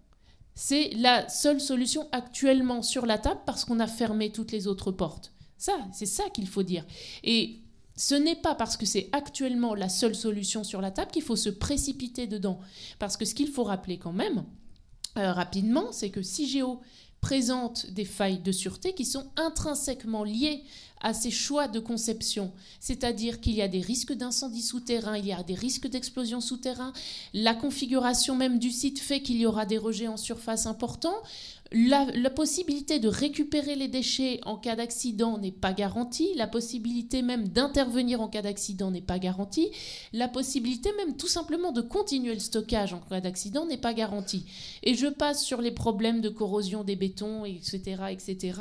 c'est la seule solution actuellement sur la table parce qu'on a fermé toutes les autres portes. Ça, c'est ça qu'il faut dire. Et ce n'est pas parce que c'est actuellement la seule solution sur la table qu'il faut se précipiter dedans. Parce que ce qu'il faut rappeler quand même, euh, rapidement, c'est que CIGEO présente des failles de sûreté qui sont intrinsèquement liées à ces choix de conception. C'est-à-dire qu'il y a des risques d'incendie souterrain, il y a des risques d'explosion souterrain. La configuration même du site fait qu'il y aura des rejets en surface importants. La, possibilité de récupérer les déchets en cas d'accident n'est pas garantie. La possibilité même d'intervenir en cas d'accident n'est pas garantie. La possibilité même tout simplement de continuer le stockage en cas d'accident n'est pas garantie. Et je passe sur les problèmes de corrosion des bétons, etc., etc.,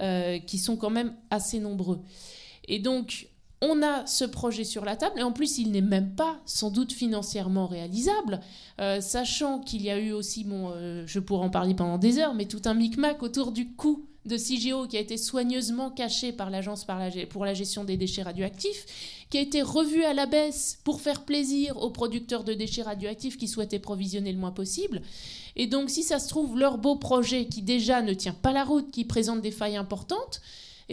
euh, qui sont quand même assez nombreux. Et donc, on a ce projet sur la table, et en plus, il n'est même pas sans doute financièrement réalisable, euh, sachant qu'il y a eu aussi, bon, euh, je pourrais en parler pendant des heures, mais tout un micmac autour du coût de CIGEO qui a été soigneusement caché par l'Agence pour la gestion des déchets radioactifs, qui a été revu à la baisse pour faire plaisir aux producteurs de déchets radioactifs qui souhaitaient provisionner le moins possible. Et donc, si ça se trouve, leur beau projet qui déjà ne tient pas la route, qui présente des failles importantes,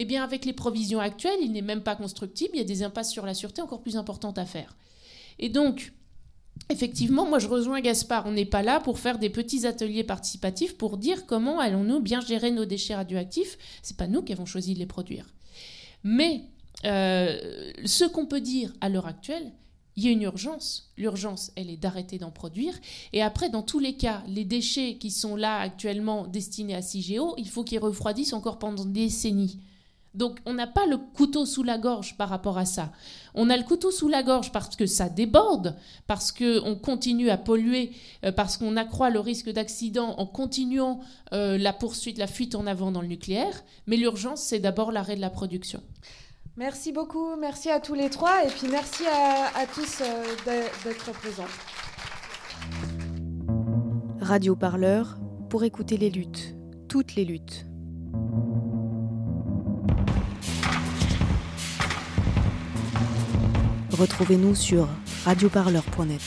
eh bien, avec les provisions actuelles, il n'est même pas constructible. Il y a des impasses sur la sûreté encore plus importantes à faire. Et donc, effectivement, moi, je rejoins Gaspard. On n'est pas là pour faire des petits ateliers participatifs pour dire comment allons-nous bien gérer nos déchets radioactifs. C'est pas nous qui avons choisi de les produire. Mais euh, ce qu'on peut dire à l'heure actuelle, il y a une urgence. L'urgence, elle est d'arrêter d'en produire. Et après, dans tous les cas, les déchets qui sont là actuellement destinés à CIGEO, il faut qu'ils refroidissent encore pendant des décennies. Donc on n'a pas le couteau sous la gorge par rapport à ça. On a le couteau sous la gorge parce que ça déborde, parce qu'on continue à polluer, euh, parce qu'on accroît le risque d'accident en continuant euh, la poursuite, la fuite en avant dans le nucléaire. Mais l'urgence, c'est d'abord l'arrêt de la production. Merci beaucoup, merci à tous les trois et puis merci à, tous euh, d'être présents. Radio Parleur pour écouter les luttes, toutes les luttes. Retrouvez-nous sur radioparleur.net.